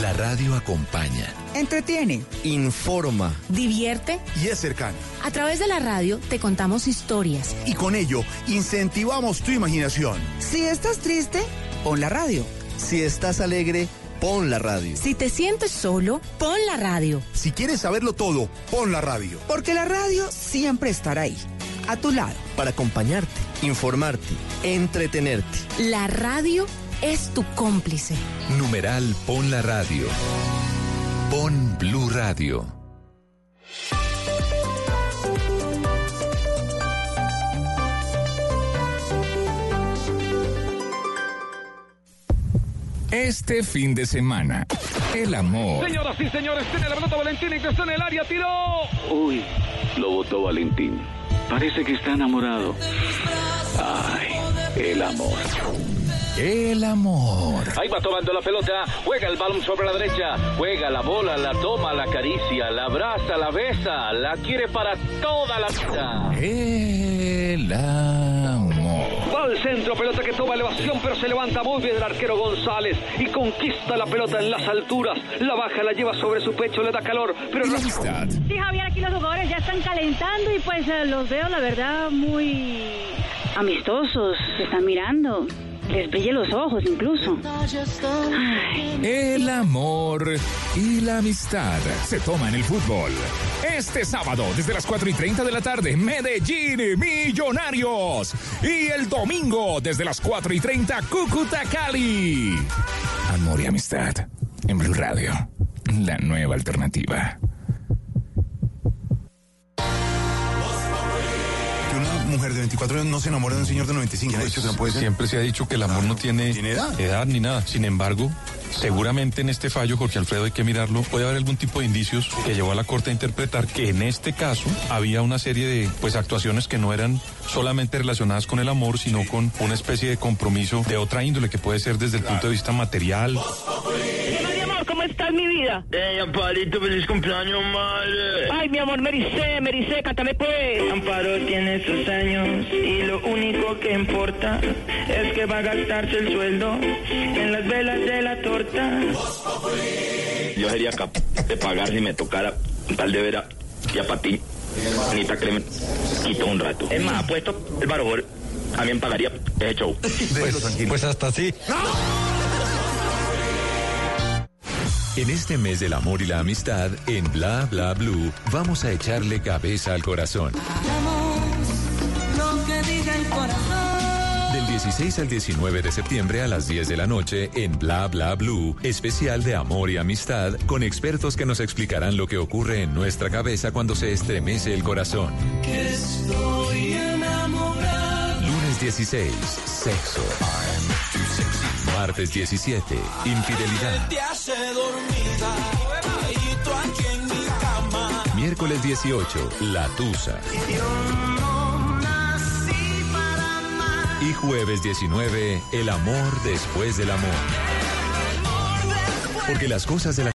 La radio acompaña.
Entretiene.
Informa.
Divierte.
Y es cercana.
A través de la radio te contamos historias.
Y con ello incentivamos tu imaginación.
Si estás triste, pon la radio.
Si estás alegre, pon la radio.
Si te sientes solo, pon la radio.
Si quieres saberlo todo, pon la radio.
Porque la radio siempre estará ahí, a tu lado.
Para acompañarte, informarte, entretenerte.
La radio es tu cómplice.
Numeral Pon la Radio. Pon Blue Radio. Este fin de semana, el amor,
Señoras y señores, tiene la pelota Valentín y que está en el área, tiró. Uy, lo votó Valentín. Parece que está enamorado. Ay, el amor.
El amor.
Ahí va tomando la pelota, juega el balón sobre la derecha, juega la bola, la toma, la acaricia, la abraza, la besa, la quiere para toda la vida.
El amor.
Va al centro, pelota que toma elevación, pero se levanta muy bien el arquero González y conquista la pelota en las alturas. La baja, la lleva sobre su pecho, le da calor, pero
la amistad.
Sí, Javier, aquí los jugadores ya están calentando y pues eh, los veo, la verdad, muy amistosos, se están mirando. Les los ojos incluso.
El amor y la amistad se toma en el fútbol. Este sábado, desde las 4 y 30 de la tarde, Medellín Millonarios. Y el domingo, desde las 4 y 30, Cúcuta Cali. Amor y amistad en Blue Radio, la nueva alternativa.
Mujer de 24 años no se enamora de un señor de 95. ¿Quién ha dicho que no puede ser?
Siempre se ha dicho que el amor no tiene, edad? ni nada. Sin embargo, seguramente en este fallo, Jorge Alfredo, hay que mirarlo. Puede haber algún tipo de indicios que llevó a la Corte a interpretar que en este caso había una serie de pues actuaciones que no eran solamente relacionadas con el amor, sino con una especie de compromiso de otra índole que puede ser desde el punto de vista material.
Mi amor, ¿cómo estás, mi vida?
Ey, Amparito, feliz cumpleaños, madre.
Ay, mi amor, Mericé, Mericé, cántame pues.
Amparo tiene sus años y lo único que importa es que va a gastarse el sueldo en las velas de la torta.
Yo sería capaz de pagar si me tocara tal de vera y a patín. Anita Clemen quito un rato. Es más, apuesto el barojor también pagaría ese show.
Pues, hasta así.
En este mes del amor y la amistad, en Bla Bla Blue, vamos a echarle cabeza al corazón.
Lo que diga el corazón.
Del 16 al 19 de septiembre a las 10 de la noche en Bla Bla Blue, especial de amor y amistad con expertos que nos explicarán lo que ocurre en nuestra cabeza cuando se estremece el corazón.
Que estoy enamorado.
Lunes 16, sexo. Martes 17, infidelidad. Miércoles 18, la tusa. Y jueves 19, el amor después del amor. Porque las cosas de la